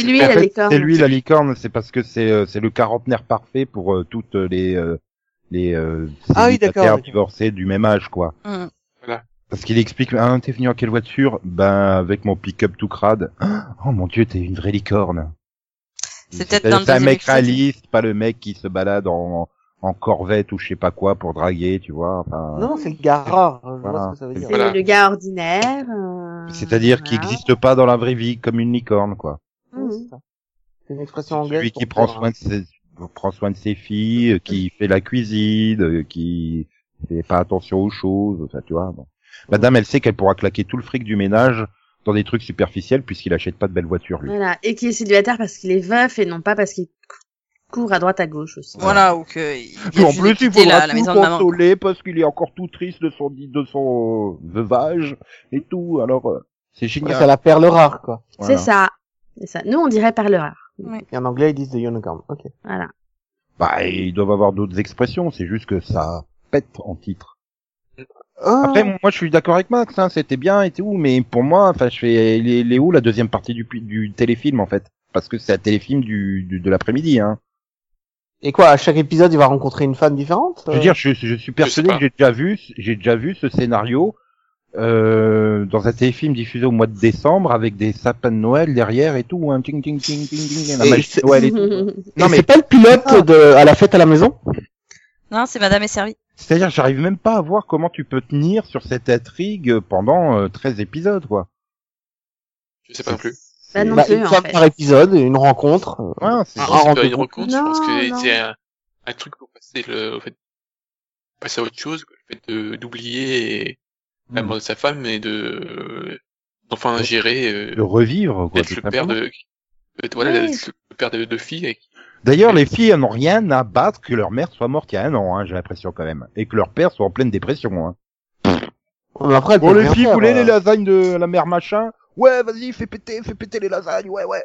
lui, la licorne. c'est lui la licorne, c'est parce que c'est euh, c'est le quarantenaire parfait pour euh, toutes les euh, les euh, Ah oui, divorcés du même âge quoi. Hum. Parce qu'il explique, ah, t'es venu en quelle voiture? Ben, avec mon pick-up tout crade. Oh mon dieu, t'es une vraie licorne. C'est peut-être dans le C'est un mec réaliste, pas le mec qui se balade en, en corvette ou je sais pas quoi pour draguer, tu vois. Enfin, Non, c'est le gars rare. Je Voilà. vois ce que ça veut dire. C'est Voilà. le gars ordinaire. euh, C'est-à-dire qu'il voilà. n'existe pas dans la vraie vie comme une licorne, quoi. Mhm. c'est une expression anglaise. Celui qui prend soin de ses, prend soin de ses filles, qui fait la cuisine, euh, qui fait pas attention aux choses, enfin, tu vois. bon. Madame, elle sait qu'elle pourra claquer tout le fric du ménage dans des trucs superficiels puisqu'il achète pas de belles voitures, lui. Voilà. Et qui est célibataire parce qu'il est veuf et non pas parce qu'il court à droite à gauche aussi. Voilà, ou que il en plus, il faudra la, la tout maman. consoler parce qu'il est encore tout triste de son de son veuvage et tout. Alors, euh, c'est Ouais, génial. c'est la perle rare, quoi. Voilà. C'est ça. C'est ça. Nous, on dirait perle rare. Et en anglais, ils disent the unicorn. Ok. Voilà. Bah, ils doivent avoir d'autres expressions. C'est juste que ça pète en titre. Oh. Après, moi, je suis d'accord avec Max. Hein, C'était bien et tout, mais pour moi, enfin, je fais, il est, où la deuxième partie du du téléfilm en fait? Parce que c'est un téléfilm du, du de l'après-midi. Hein. Et quoi, à chaque épisode, il va rencontrer une femme différente Je veux dire, je, je suis persuadé que j'ai déjà vu, j'ai déjà vu ce scénario euh, dans un téléfilm diffusé au mois de décembre avec des sapins de Noël derrière et tout, un ting ting ting ting ting, la Et magie c'est- de Noël et tout. Non, Non, mais- c'est pas le pilote de à la fête à la maison? Non, c'est Madame est servie. C'est-à-dire, j'arrive même pas à voir comment tu peux tenir sur cette intrigue pendant euh, 13 épisodes, quoi. Je sais pas non plus. Bah non Bah, plus, Une en fait. par épisode, une rencontre. euh, Ouais, c'est Ah, pas rendez-vous. une rencontre, je pense que c'est un, un truc pour passer le, au fait, passer à autre chose, quoi, le fait de- d'oublier la Hmm. mort de sa femme et de, d'enfin gérer, euh, de revivre, quoi. d'être tout le père de, voilà, Oui. le père de deux filles. et- D'ailleurs, les filles, n'ont rien à battre que leur mère soit morte il y a un an, hein, j'ai l'impression quand même. Et que leur père soit en pleine dépression, hein. Après, Bon, peut les filles, faire, voulez les euh. lasagnes de la mère machin? Ouais, vas-y, fais péter, fais péter les lasagnes, ouais, ouais.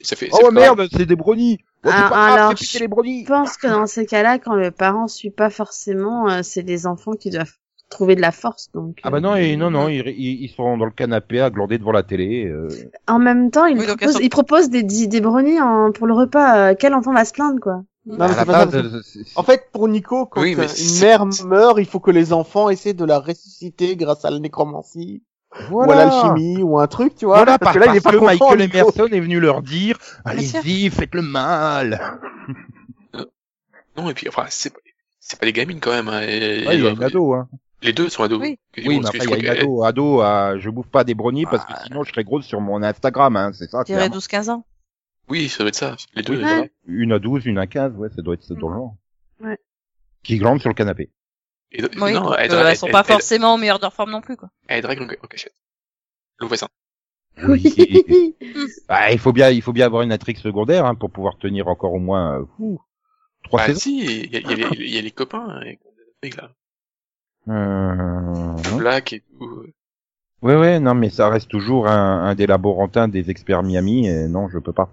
et ça fait, Oh ouais, merde, c'est des brownies. Oh, Ah, pas grave, alors, fais péter je- les brownies. Je pense que dans ces cas-là, quand le parent suit pas forcément, euh, c'est les enfants qui doivent trouver de la force. Donc, Ah bah euh, non, et non, non, ils, ils, ils sont dans le canapé à glander devant la télé. euh. En même temps, il Oui, donc, propose, elles sont- il propose des, des brownies en, pour le repas. euh, quel enfant va se plaindre, quoi Non, pas base, c'est- c'est- En fait, pour Nico, quand Oui, euh, une mère meurt, il faut que les enfants essaient de la ressusciter grâce à la nécromancie, ou à Voilà. l'alchimie, ou un truc, tu vois. Voilà, parce par, que là, il est pas que content, Michael Nico. Emerson est venu leur dire, sûr. allez-y, faites le mal. non, et puis, enfin, c'est pas, c'est pas des gamines quand même, hein, et- Ouais, il y a une ado, hein. Les deux sont ados. Oui. Oui, mais après, il y a une que- ado. Ado, euh, je bouffe pas des brownies parce que Ah. sinon je serais grosse sur mon Instagram, hein, c'est ça. Clairement. 12-15 ans. Oui, ça doit être ça. Les deux, Oui. ça va. Une à 12, une à 15, ouais, ça doit être dans le genre. Ouais. Qui glande sur le canapé. Et, Oui, non, donc, elle, euh, elle, elles sont elle- pas elle- forcément au meilleur de leur forme non plus, quoi. Elle drague en, en cachette. Le voisin. Oui. Bah, il faut bien, il faut bien avoir une intrigue secondaire, hein, pour pouvoir tenir encore au moins, euh, ouh, trois Bah saisons. si, il y a, il y, a les- il y a les copains, hein, là. Euh... Black et tout. Ouais, ouais, non, mais ça reste toujours un, un des laborantins des experts Miami, et non, je peux pas.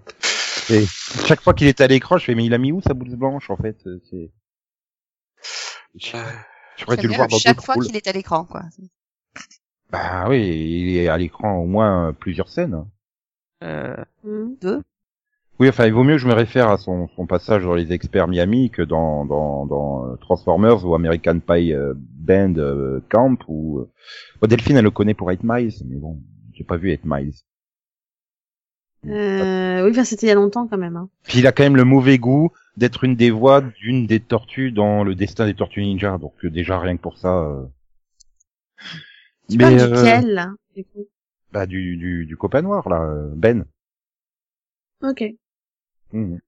Et chaque fois qu'il est à l'écran, je fais, mais il a mis où sa blouse blanche, en fait? C'est... Euh, J'aurais dû le voir dans chaque fois qu'il est à l'écran, quoi. Bah oui, il est à l'écran au moins euh, plusieurs scènes. Euh, deux. Oui, enfin, il vaut mieux que je me réfère à son, son passage dans les experts Miami que dans, dans, dans euh, Transformers ou American Pie euh, Band euh, Camp ou... bon, Delphine, elle le connaît pour 8 Miles, mais bon, j'ai pas vu 8 Miles. Euh, oui, enfin, c'était il y a longtemps quand même. Hein. Puis il a quand même le mauvais goût d'être une des voix d'une des tortues dans le destin des tortues ninja, donc déjà rien que pour ça... euh, Tu Mais, parles euh, duquel, là, du coup? Bah du, du, du copain noir, là, Ben. Ok. Mhm.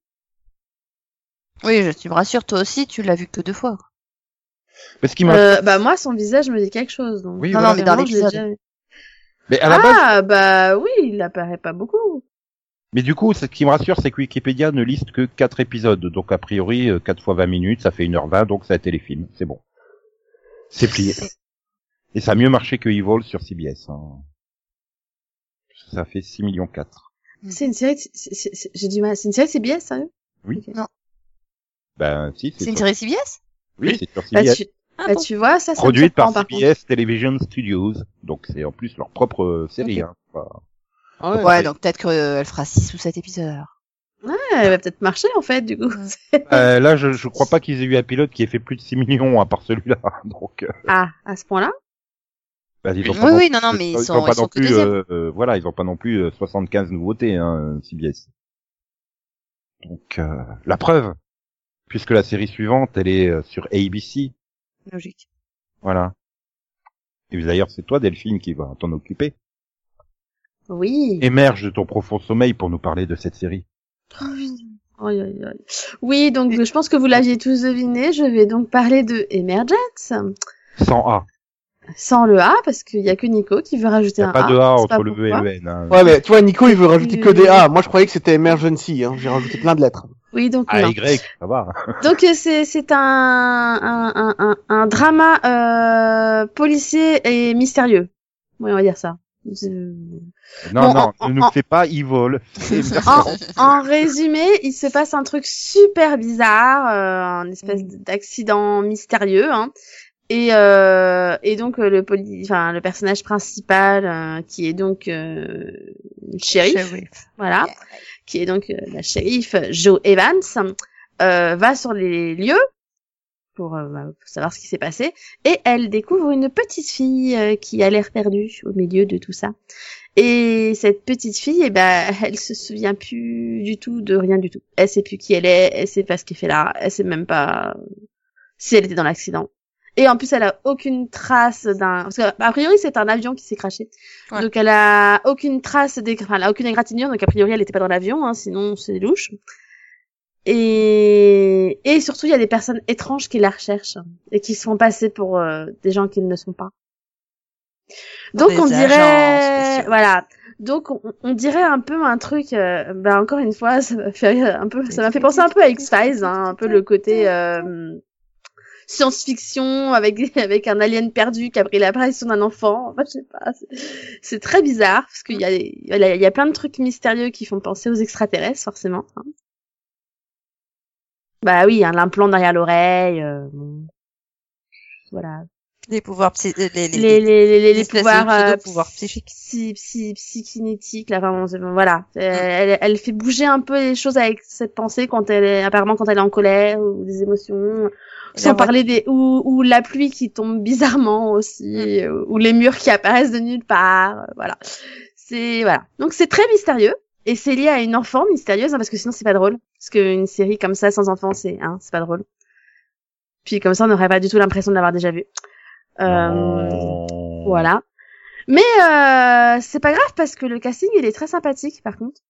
Oui, je, tu me rassures, toi aussi, tu l'as vu que deux fois. Parce qu'il. Euh, bah moi, son visage me dit quelque chose. Donc, Oui, Non, voilà. non, mais dans Vraiment, je l'ai l'épisode. déjà vu. Mais à la base, Ah, bah oui, il apparaît pas beaucoup. Mais du coup, ce qui me rassure, c'est que Wikipédia ne liste que 4 épisodes. Donc, a priori, euh, 4 fois 20 minutes, ça fait 1h20, donc c'est un téléfilm. C'est bon. C'est plié. Et ça a mieux marché que Evil sur CBS. Hein. Ça fait 6 millions 4. C'est une série, de- c'est- c'est- c'est- j'ai du mal. C'est une série CBS, sérieux? Oui. Non. Ben, si, C'est c'est une série CBS Oui, c'est sur Bah, CBS. tu, Ah bah, bon? tu vois, ça, Produite par contre. CBS Television Studios. Donc, c'est en plus leur propre série. Ok. Hein. Ah ouais. Ouais, donc peut-être qu'elle fera 6 ou 7 épisodes. Ouais, elle va peut-être marcher, en fait, du coup. Euh, là, je, je crois pas qu'ils aient eu un pilote qui ait fait plus de 6 millions à part celui-là. Donc, euh, ah, à ce point-là? Bah, ils ont Oui, pas non oui, non, non, mais ils sont, pas ils sont non plus, euh, euh, voilà, ils ont pas non plus euh, 75 nouveautés, hein, CBS. Donc, euh, la preuve, puisque la série suivante, elle est euh, sur ABC, Logique. voilà. Et d'ailleurs, c'est toi, Delphine, qui va t'en occuper. Oui. Émerge de ton profond sommeil pour nous parler de cette série. Aïe. Oui, donc je pense que vous l'aviez tous deviné. Je vais donc parler de Emergence. Sans A. Sans le A, parce qu'il y a que Nico qui veut rajouter n'y a un pas A. de A entre pas le E et le N. hein. Ouais, mais tu vois, Nico, il veut rajouter que des A. Moi, je croyais que c'était emergency. Hein. J'ai rajouté plein de lettres. Oui, donc Ah, non. Y, ça va. Donc euh, c'est c'est un, un, un, un, un drama euh, policier et mystérieux. Oui, on va dire ça. Non, Bon, non, en- ne nous en- fais pas evil. En, en résumé, il se passe un truc super bizarre, euh, un espèce d'accident mystérieux, hein. Et, euh, et donc euh, le poli enfin le personnage principal euh, qui est donc euh, le shérif, Shérif. voilà, qui est donc euh, la shérif Joe Evans, euh, va sur les lieux pour, euh, bah, pour savoir ce qui s'est passé et elle découvre une petite fille euh, qui a l'air perdue au milieu de tout ça. Et cette petite fille, eh ben, elle se souvient plus du tout de rien du tout. Elle sait plus qui elle est, elle sait pas ce qu'elle fait là, elle sait même pas si elle était dans l'accident. Et en plus, elle a aucune trace d'un, parce que, a priori, c'est un avion qui s'est craché. Ouais. Donc, elle a aucune trace des, enfin, elle a aucune égratignure, donc a priori, elle était pas dans l'avion, hein, sinon, c'est louche. Et, et surtout, il y a des personnes étranges qui la recherchent et qui se font passer pour euh, des gens qui ne le sont pas. Donc Des on agents dirait, spéciaux. voilà. Donc on, on dirait un peu un truc. euh, ben encore une fois, ça m'a fait un peu. Ça m'a fait penser un peu à X Files, hein, un peu le côté euh, science-fiction avec avec un alien perdu qui a pris l'apparition d'un enfant. Enfin, je sais pas. c'est- très bizarre parce qu'il y a il y a, il y a plein de trucs mystérieux qui font penser aux extraterrestres forcément. hein. Bah oui, hein, l'implant derrière l'oreille. euh, bon. Voilà. Les pouvoirs psy... les, les, Les, les, les, pouvoirs, euh, psychiques. psy, psy, psychinétiques, là, vraiment, voilà. Euh, Elle, elle fait bouger un peu les choses avec cette pensée quand elle est, apparemment quand elle est en colère ou des émotions. Sans parler des, ou, ou la pluie qui tombe bizarrement aussi, euh, ou les murs qui apparaissent de nulle part, euh, voilà. C'est, voilà. Donc c'est très mystérieux. Et c'est lié à une enfant mystérieuse, hein, parce que sinon c'est pas drôle. Parce qu'une série comme ça sans enfant, c'est, hein, c'est pas drôle. Puis comme ça, on n'aurait pas du tout l'impression de l'avoir déjà vu. Euh, voilà. Mais euh, c'est pas grave parce que le casting il est très sympathique par contre.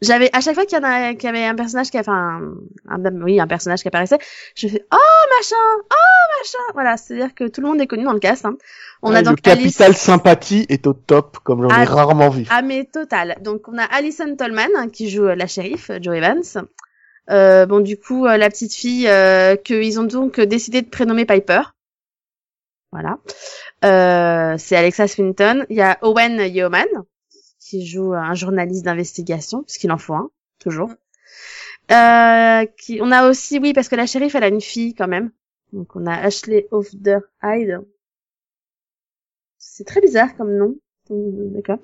J'avais à chaque fois qu'il y en a qu'il y avait un personnage qui enfin un, un- oui un personnage qui apparaissait, je fais oh machin, oh machin. Voilà, c'est-à-dire que tout le monde est connu dans le cast. hein. On Ouais, a donc le Alice capital sympathie est au top, comme j'en ai Ah, rarement vu. ah mais total. Donc on a Alison Tolman hein, qui joue euh, la shérif euh, Joe Evans. Euh, bon du coup euh, la petite fille euh, qu'ils ont donc décidé de prénommer Piper. Voilà. Euh, c'est Alexa Swinton. Il y a Owen Yeoman qui joue un journaliste d'investigation puisqu'il en faut un toujours. Euh, qui, on a aussi oui parce que la shérif elle a une fille quand même. Donc on a Ashley Overhyde. C'est très bizarre comme nom. Hum, D'accord.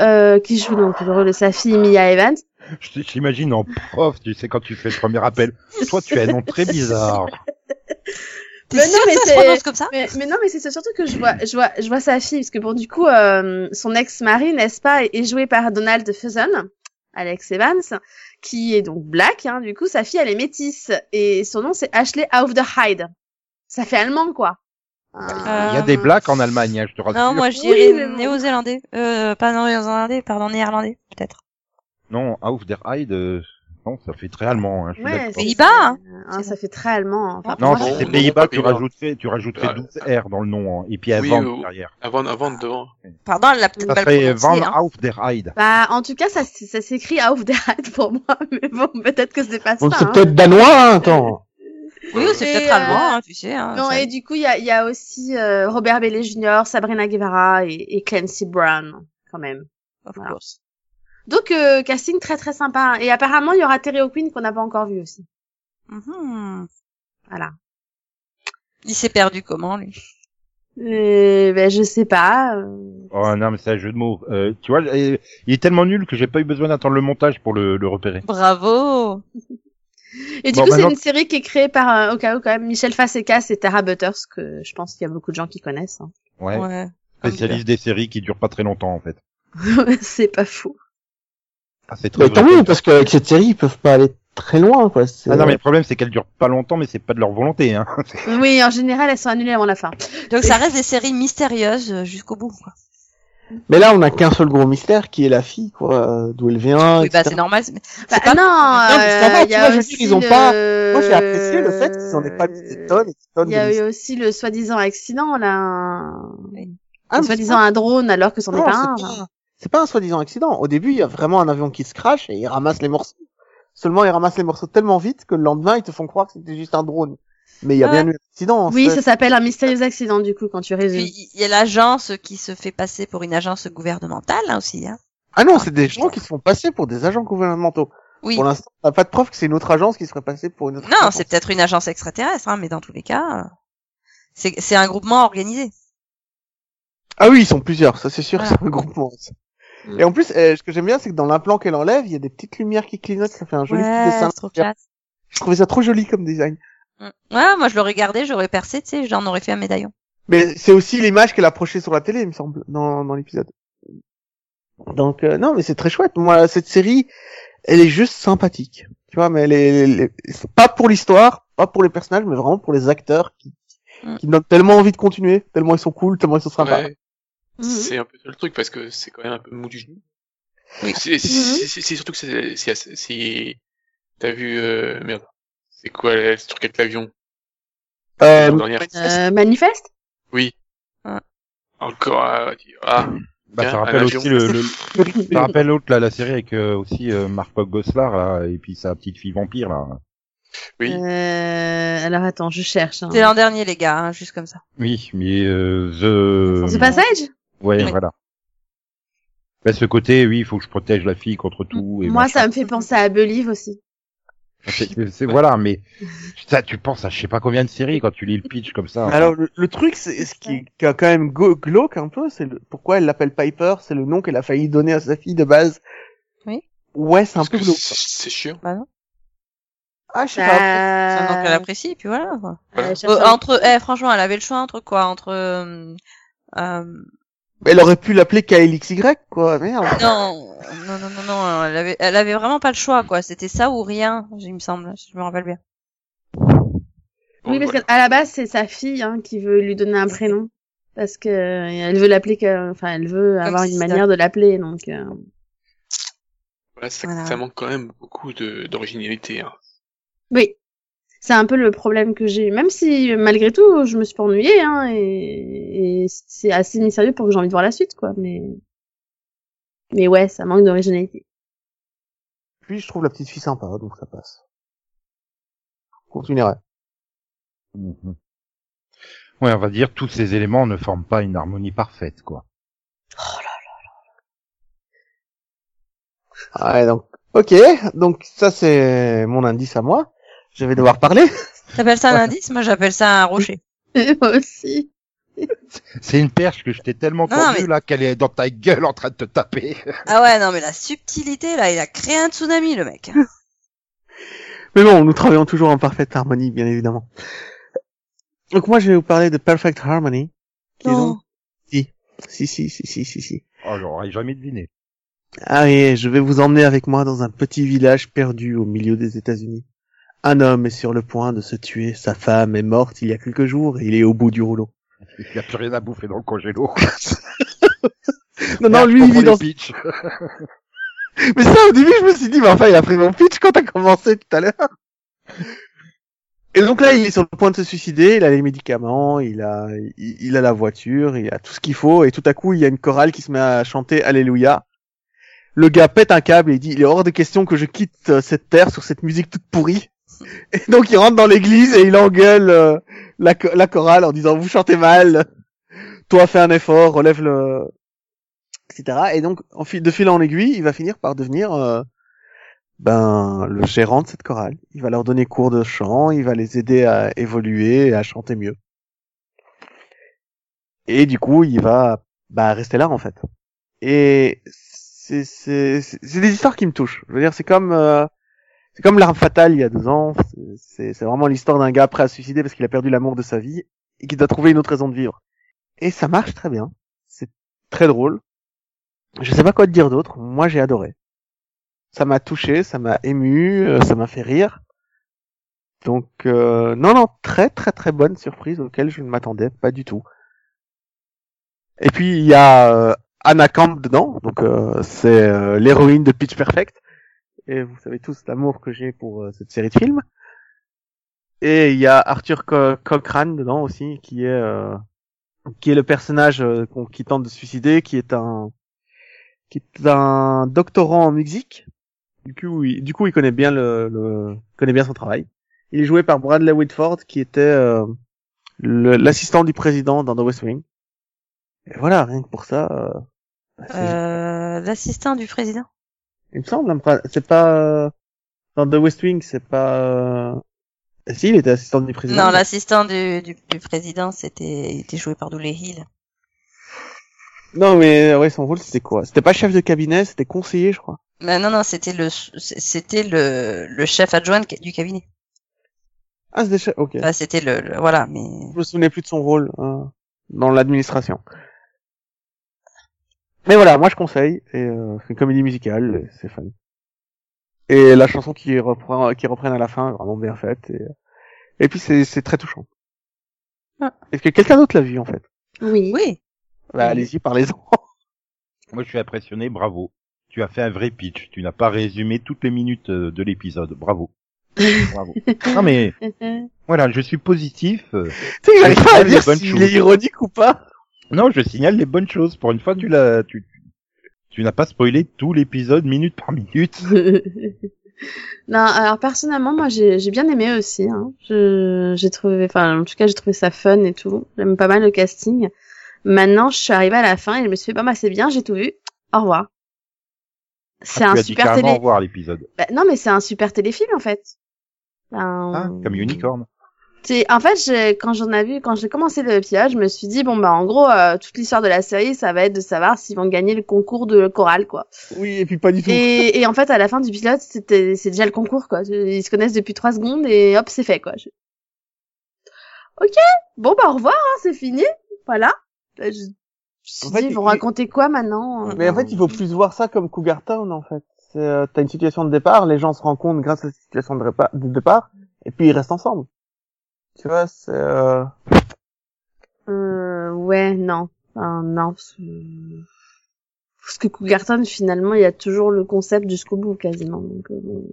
Euh, qui joue donc le rôle de sa fille Mia Evans. Je t'imagine en prof, tu sais, quand tu fais le premier appel. Toi, tu as un nom très bizarre. Mais non, mais que ça se c'est- prononce comme ça? Mais, mais non, mais c'est surtout que je vois, je vois, je vois sa fille, parce que bon, du coup, euh, son ex-mari, n'est-ce pas, est joué par Donald Faison, Alex Evans, qui est donc black. Hein, du coup, sa fille, elle est métisse et son nom c'est Ashley Aufderheide. Ça fait allemand, quoi. Il y a des blacks en Allemagne, hein, je te rassure. Non, moi je dirais néo-zélandais. Euh, pas néo-zélandais, pardon, néerlandais, peut-être. Non, Auf der Heide, euh, non, ça fait très allemand. Hein, Ouais, Pays-Bas, hein. hein, ça fait très allemand. Enfin, Non, si c'est Pays-Bas, tu rajouterais, tu rajouterais Ah. 12 R dans le nom, hein, et puis Oui, avant euh, derrière. Avant, avant devant. Pardon, elle l'a peut-être Ça serait. Van Hein. Auf der Heide. Bah, en tout cas, ça, s- ça s'écrit Aufderheide pour moi, mais bon, peut-être que c'est pas ça. C'est hein. peut-être danois, hein, attends. Oui, c'est peut-être euh, allemand, hein, tu sais. Hein, Non, ça- et du coup, il y a, il y a aussi euh, Robert Bailey Jr., Sabrina Guevara et, et Clancy Brown, quand même. of voilà. course. Donc, euh, casting très très sympa. Et apparemment, il y aura Terry O'Quinn qu'on n'a pas encore vu aussi. Mhm. Voilà. Il s'est perdu comment, lui? Euh, ben, je sais pas. euh. Oh non, mais c'est un jeu de mots. Euh, tu vois, euh, il est tellement nul que j'ai pas eu besoin d'attendre le montage pour le, le repérer. Bravo Et du Bon, coup, c'est une série qui est créée par, euh, au cas où, quand même, Michel Facekas et Tara Butters, que je pense qu'il y a beaucoup de gens qui connaissent. hein. Ouais. Ouais. Spécialiste des séries qui durent pas très longtemps, en fait. c'est pas fou. Ah, c'est très Mais tant mieux, parce qu'avec cette série, ils peuvent pas aller très loin, quoi. Ah non, mais le problème, c'est qu'elles durent pas longtemps, mais c'est pas de leur volonté, hein. Oui, en général, elles sont annulées avant la fin. Donc ça reste des séries mystérieuses euh, jusqu'au bout. Quoi. Mais là, on n'a qu'un seul gros mystère qui est la fille, quoi, d'où elle vient. Oui, bah, etc. c'est normal. Bah, pas- non, mais ça va, euh, tu il y vois, a je veux aussi dire, ils ont le... pas- Moi, j'ai apprécié le fait qu'ils en aient pas mis des tonnes et des tonnes Il y a eu aussi le soi-disant accident, là. un- Ah, soi-disant un drone alors que c'en est Non, pas un. C'est pas un soi-disant accident. Au début, il y a vraiment un avion qui se crache et il ramasse les morceaux. Seulement, il ramasse les morceaux tellement vite que le lendemain, ils te font croire que c'était juste un drone. Mais il y a Ah bien eu un accident. en Oui, fait. ça s'appelle un mystérieux accident, du coup, quand tu résumes. Il y a l'agence qui se fait passer pour une agence gouvernementale hein, aussi. Hein. Ah non, c'est des gens qui se font passer pour des agents gouvernementaux. Oui. Pour l'instant, on n'a pas de preuve que c'est une autre agence qui serait passée pour une autre Non, c'est peut-être une agence extraterrestre, hein, mais dans tous les cas, c'est c'est un groupement organisé. Ah oui, ils sont plusieurs, ça c'est sûr, Voilà. c'est un groupement. Mm. Et en plus, euh, ce que j'aime bien, c'est que dans l'implant qu'elle enlève, il y a des petites lumières qui clignotent, ça fait un joli petit dessin. c'est trop classe. Je trouvais ça trop joli comme design. Mm. Ouais, moi je l'aurais gardé, j'aurais percé, tu sais, j'en aurais fait un médaillon. Mais c'est aussi l'image qu'elle a projetée sur la télé, il me semble, dans, dans l'épisode. Donc euh, non, mais c'est très chouette. Moi, cette série, elle est juste sympathique. Tu vois, mais elle est, elle est- pas pour l'histoire, pas pour les personnages, mais vraiment pour les acteurs qui, Mm. qui donnent tellement envie de continuer, tellement ils sont cool, tellement ils sont sympas. Ouais. Mhm. C'est un peu ça le truc parce que c'est quand même un peu mou du genou. Oui. C'est c'est- c'est- c'est- c'est surtout que c'est c'est c'est t'as vu euh, merde. C'est quoi la- sur quel avion Euh, Euh, manifeste? Oui. Encore ah, ah Bah, ça rappelle aussi le, le- ça rappelle l'autre là, la série avec euh, aussi euh, Mark Goslar là, et puis sa petite fille vampire là. oui. euh, Alors attends, je cherche. hein. C'est l'an dernier, les gars, hein, juste comme ça. Oui, mais euh, The The Passage Ouais, Oui. voilà. Bah, ce côté, oui, il faut que je protège la fille contre tout. Et Moi, machin. ça me fait penser à Believe aussi. C'est- c'est- voilà, mais ça, tu penses à je sais pas combien de séries quand tu lis le pitch comme ça. Alors le, le truc, c'est ce qui, qui a quand même glauque un peu, c'est le- pourquoi elle l'appelle Piper, c'est le nom qu'elle a failli donner à sa fille de base. Oui. Ouais, c'est un peu que glauque. c'est chiant. Bah non. Ah, je sais pas. C'est un nom qu'elle Euh, apprécie, puis voilà. Quoi. Voilà. euh, Euh, entre, eh, franchement, elle avait le choix entre quoi Entre euh, euh, Elle aurait pu l'appeler KLXY, quoi. Merde. non, non, non, non, non, elle avait, elle avait vraiment pas le choix, quoi. C'était ça ou rien, il me semble. Je me rappelle bien. Oui, parce qu'à la base, c'est sa fille hein, qui veut lui donner un prénom. Parce que euh, elle veut l'appeler que, enfin, elle veut Comme avoir si une manière de l'appeler, donc. euh, Voilà, ça, Voilà. ça manque quand même beaucoup de d'originalité. Hein. Oui, c'est un peu le problème que j'ai. eu. Même si, malgré tout, je me suis pas ennuyée, hein, et, et c'est assez mystérieux pour que j'ai envie de voir la suite, quoi. Mais, mais ouais, ça manque d'originalité. Puis je trouve la petite fille sympa, donc ça passe. Continuerai. Mhm. Ouais, on va dire tous ces éléments ne forment pas une harmonie parfaite, quoi. Ouais, donc, ok. Donc ça c'est mon indice à moi. Je vais devoir parler. T'appelles ça un indice Moi, j'appelle ça un rocher. Moi aussi. C'est une perche que je t'ai tellement Non, tendue mais- là qu'elle est dans ta gueule en train de te taper. Ah ouais, non, mais la subtilité, là, il a créé un tsunami, le mec. Mais bon, nous travaillons toujours en parfaite harmonie, bien évidemment. Donc moi, je vais vous parler de Perfect Harmony. Qui est Non. donc... Si, si, si, si, si, si, si. Oh, j'aurais jamais deviné. Allez, je vais vous emmener avec moi dans un petit village perdu au milieu des États-Unis. Un homme est sur le point de se tuer. Sa femme est morte il y a quelques jours et il est au bout du rouleau. Il n'y a plus rien à bouffer dans le congélo. Non, non, lui, il vit dans... les pitchs. Mais ça, au début, je me suis dit, mais enfin, il a pris mon pitch quand t'as commencé tout à l'heure. Et donc là, il est sur le point de se suicider, il a les médicaments, il a, il, il a la voiture, il a tout ce qu'il faut, et tout à coup, il y a une chorale qui se met à chanter Alléluia. Le gars pète un câble et il dit, il est hors de question que je quitte euh, cette terre sur cette musique toute pourrie. Et donc, il rentre dans l'église et il engueule euh, la, la chorale en disant, vous chantez mal, toi fais un effort, relève le, etc. Et donc, de fil en aiguille, il va finir par devenir euh, ben le gérant de cette chorale. Il va leur donner cours de chant, il va les aider à évoluer et à chanter mieux. Et du coup, il va bah, rester là en fait. Et c'est des histoires qui me touchent. Je veux dire, c'est comme euh, c'est comme l'arme fatale il y a deux ans. C'est- vraiment l'histoire d'un gars prêt à se suicider parce qu'il a perdu l'amour de sa vie et qui doit trouver une autre raison de vivre. Et ça marche très bien. C'est très drôle. Je sais pas quoi te dire d'autre. Moi, j'ai adoré. Ça m'a touché, ça m'a ému, euh, ça m'a fait rire. Donc, euh, non, non, très, très, très bonne surprise auquel je ne m'attendais pas du tout. Et puis, il y a euh, Anna Camp dedans, donc euh, c'est euh, l'héroïne de Pitch Perfect. Et vous savez tous l'amour que j'ai pour euh, cette série de films. Et il y a Arthur Co- Cochrane dedans aussi, qui est euh, qui est le personnage euh, qui tente de suicider, qui est un qui est un doctorant en musique. Du coup, il, du coup, il connaît bien le, le connaît bien son travail. Il est joué par Bradley Whitford, qui était euh, l'assistant du président dans The West Wing. Et voilà, rien que pour ça. Euh, l'assistant du président? Il me semble, hein, c'est pas dans The West Wing, c'est pas. euh, Si, il était assistant du président. Non, l'assistant du, du, du président, c'était, il était joué par Dooley Hill. Non, mais ouais, son rôle c'était quoi? C'était pas chef de cabinet, c'était conseiller, je crois. Mais non, non, c'était le, c'était le, le chef adjoint du cabinet. Ah, c'était chef. Ok. C'était le, le- voilà, mais Je me souvenais plus de son rôle euh, dans l'administration. Mais voilà, moi je conseille. Et euh, c'est une comédie musicale, et c'est fun. Et la chanson qui reprend, qui reprennent à la fin, est vraiment bien faite. Et, et puis c'est c'est très touchant. Ah. Est-ce que quelqu'un d'autre l'a vu en fait? Oui. oui. Bah, Oui. allez-y, parlez-en. Moi, je suis impressionné, bravo. Tu as fait un vrai pitch. Tu n'as pas résumé toutes les minutes euh, de l'épisode. Bravo. Bravo. Non mais voilà, je suis positif. euh, Tu sais, j'arrive pas à dire s'il est ironique ou pas. Non, je signale les bonnes choses. Pour une fois, tu l'as, tu, tu n'as pas spoilé tout l'épisode minute par minute. non, alors personnellement, moi j'ai j'ai bien aimé aussi. Hein. Je j'ai trouvé, enfin en tout cas j'ai trouvé ça fun et tout. J'aime pas mal le casting. Maintenant, je suis arrivée à la fin et je me suis fait bah, bah c'est bien, j'ai tout vu. Au revoir. C'est Ah, un tu as dit super carrément télé. voir l'épisode. Bah, non, mais c'est un super téléfilm en fait. Ben, Ah, comme Unicorn. En fait quand j'en ai vu quand j'ai commencé le pilote, je me suis dit bon bah en gros euh, toute l'histoire de la série ça va être de savoir s'ils vont gagner le concours de chorale quoi. Oui, et puis pas du tout. Et, et en fait à la fin du pilote c'était c'est déjà le concours quoi. Ils se connaissent depuis trois secondes et hop c'est fait quoi. Je- Ok bon bah au revoir hein, c'est fini voilà. Là, Je, je me suis En fait, dit ils vont il- raconter quoi maintenant hein. Mais en fait, il faut plus voir ça comme Cougar Town, en fait. Euh, t'as une situation de départ, les gens se rencontrent grâce à cette situation de départ, et puis ils restent ensemble. Tu vois, c'est, euh... Euh, ouais non Enfin, non parce que- parce que Cougarton finalement il y a toujours le concept jusqu'au bout quasiment donc euh, bon.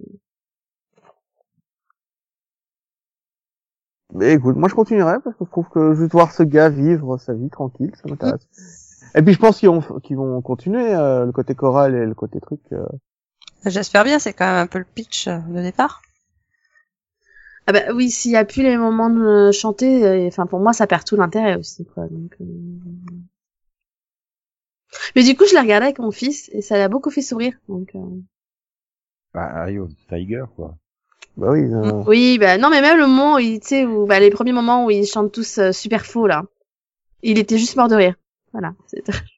Mais écoute, moi je continuerai parce que je trouve que juste voir ce gars vivre sa vie tranquille, ça m'intéresse. Et puis je pense qu'ils vont, qu'ils vont continuer euh, le côté choral et le côté truc. euh. J'espère bien, c'est quand même un peu le pitch euh, de départ. Ah bah oui, s'il y a plus les moments de chanter, euh, enfin pour moi ça perd tout l'intérêt aussi quoi. Donc, euh. Mais du coup je l'ai regardé avec mon fils et ça l'a beaucoup fait sourire. Donc euh. Bah, the Tiger, quoi. Bah oui. euh, oui, bah non mais même le moment où il- tu sais où bah les premiers moments où ils chantent tous euh, super faux là, il était juste mort de rire. Voilà. c'est-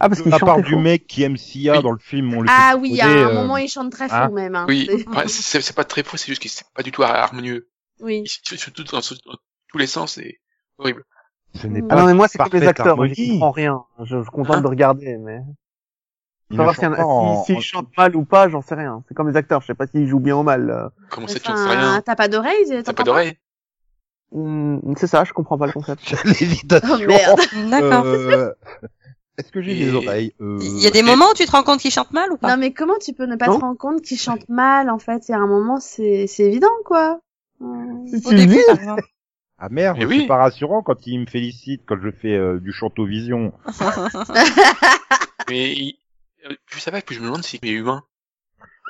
Ah parce qu'il À part du faux. mec qui aime Sia Oui. dans le film, on le Ah oui, spoiler, un euh, moment il chante très faux ah. même. Hein. Oui, C'est- pas très faux, c'est juste que c'est pas du tout harmonieux. Oui. Surtout dans, dans tous les sens, c'est horrible. Ce n'est Ah pas Ah non mais moi c'est comme les acteurs, harmonie. comprends rien. Je, je suis content Hein de regarder, mais Il savoir en si- en- chantent mal ou pas, j'en sais rien. C'est comme les acteurs, je sais pas s'ils jouent bien ou mal. euh. Comment ça, tu n'en sais rien T'as pas d'oreille T'as pas d'oreille Hmm, c'est ça, je comprends pas le concept. L'hésitation. Oh merde. D'accord. Euh, Est-ce que j'ai Et- des oreilles euh, Il y a des moments où tu te rends compte qu'il chante mal ou pas Non mais comment tu peux ne pas Non. te rendre compte qu'il chante mal en fait? Il y a un moment c'est c'est évident quoi. Si Au début. Ah merde, Mais oui. c'est pas rassurant quand il me félicite quand je fais euh, du chantovision. Mais il- plus ça va, plus je me demande s'il est humain?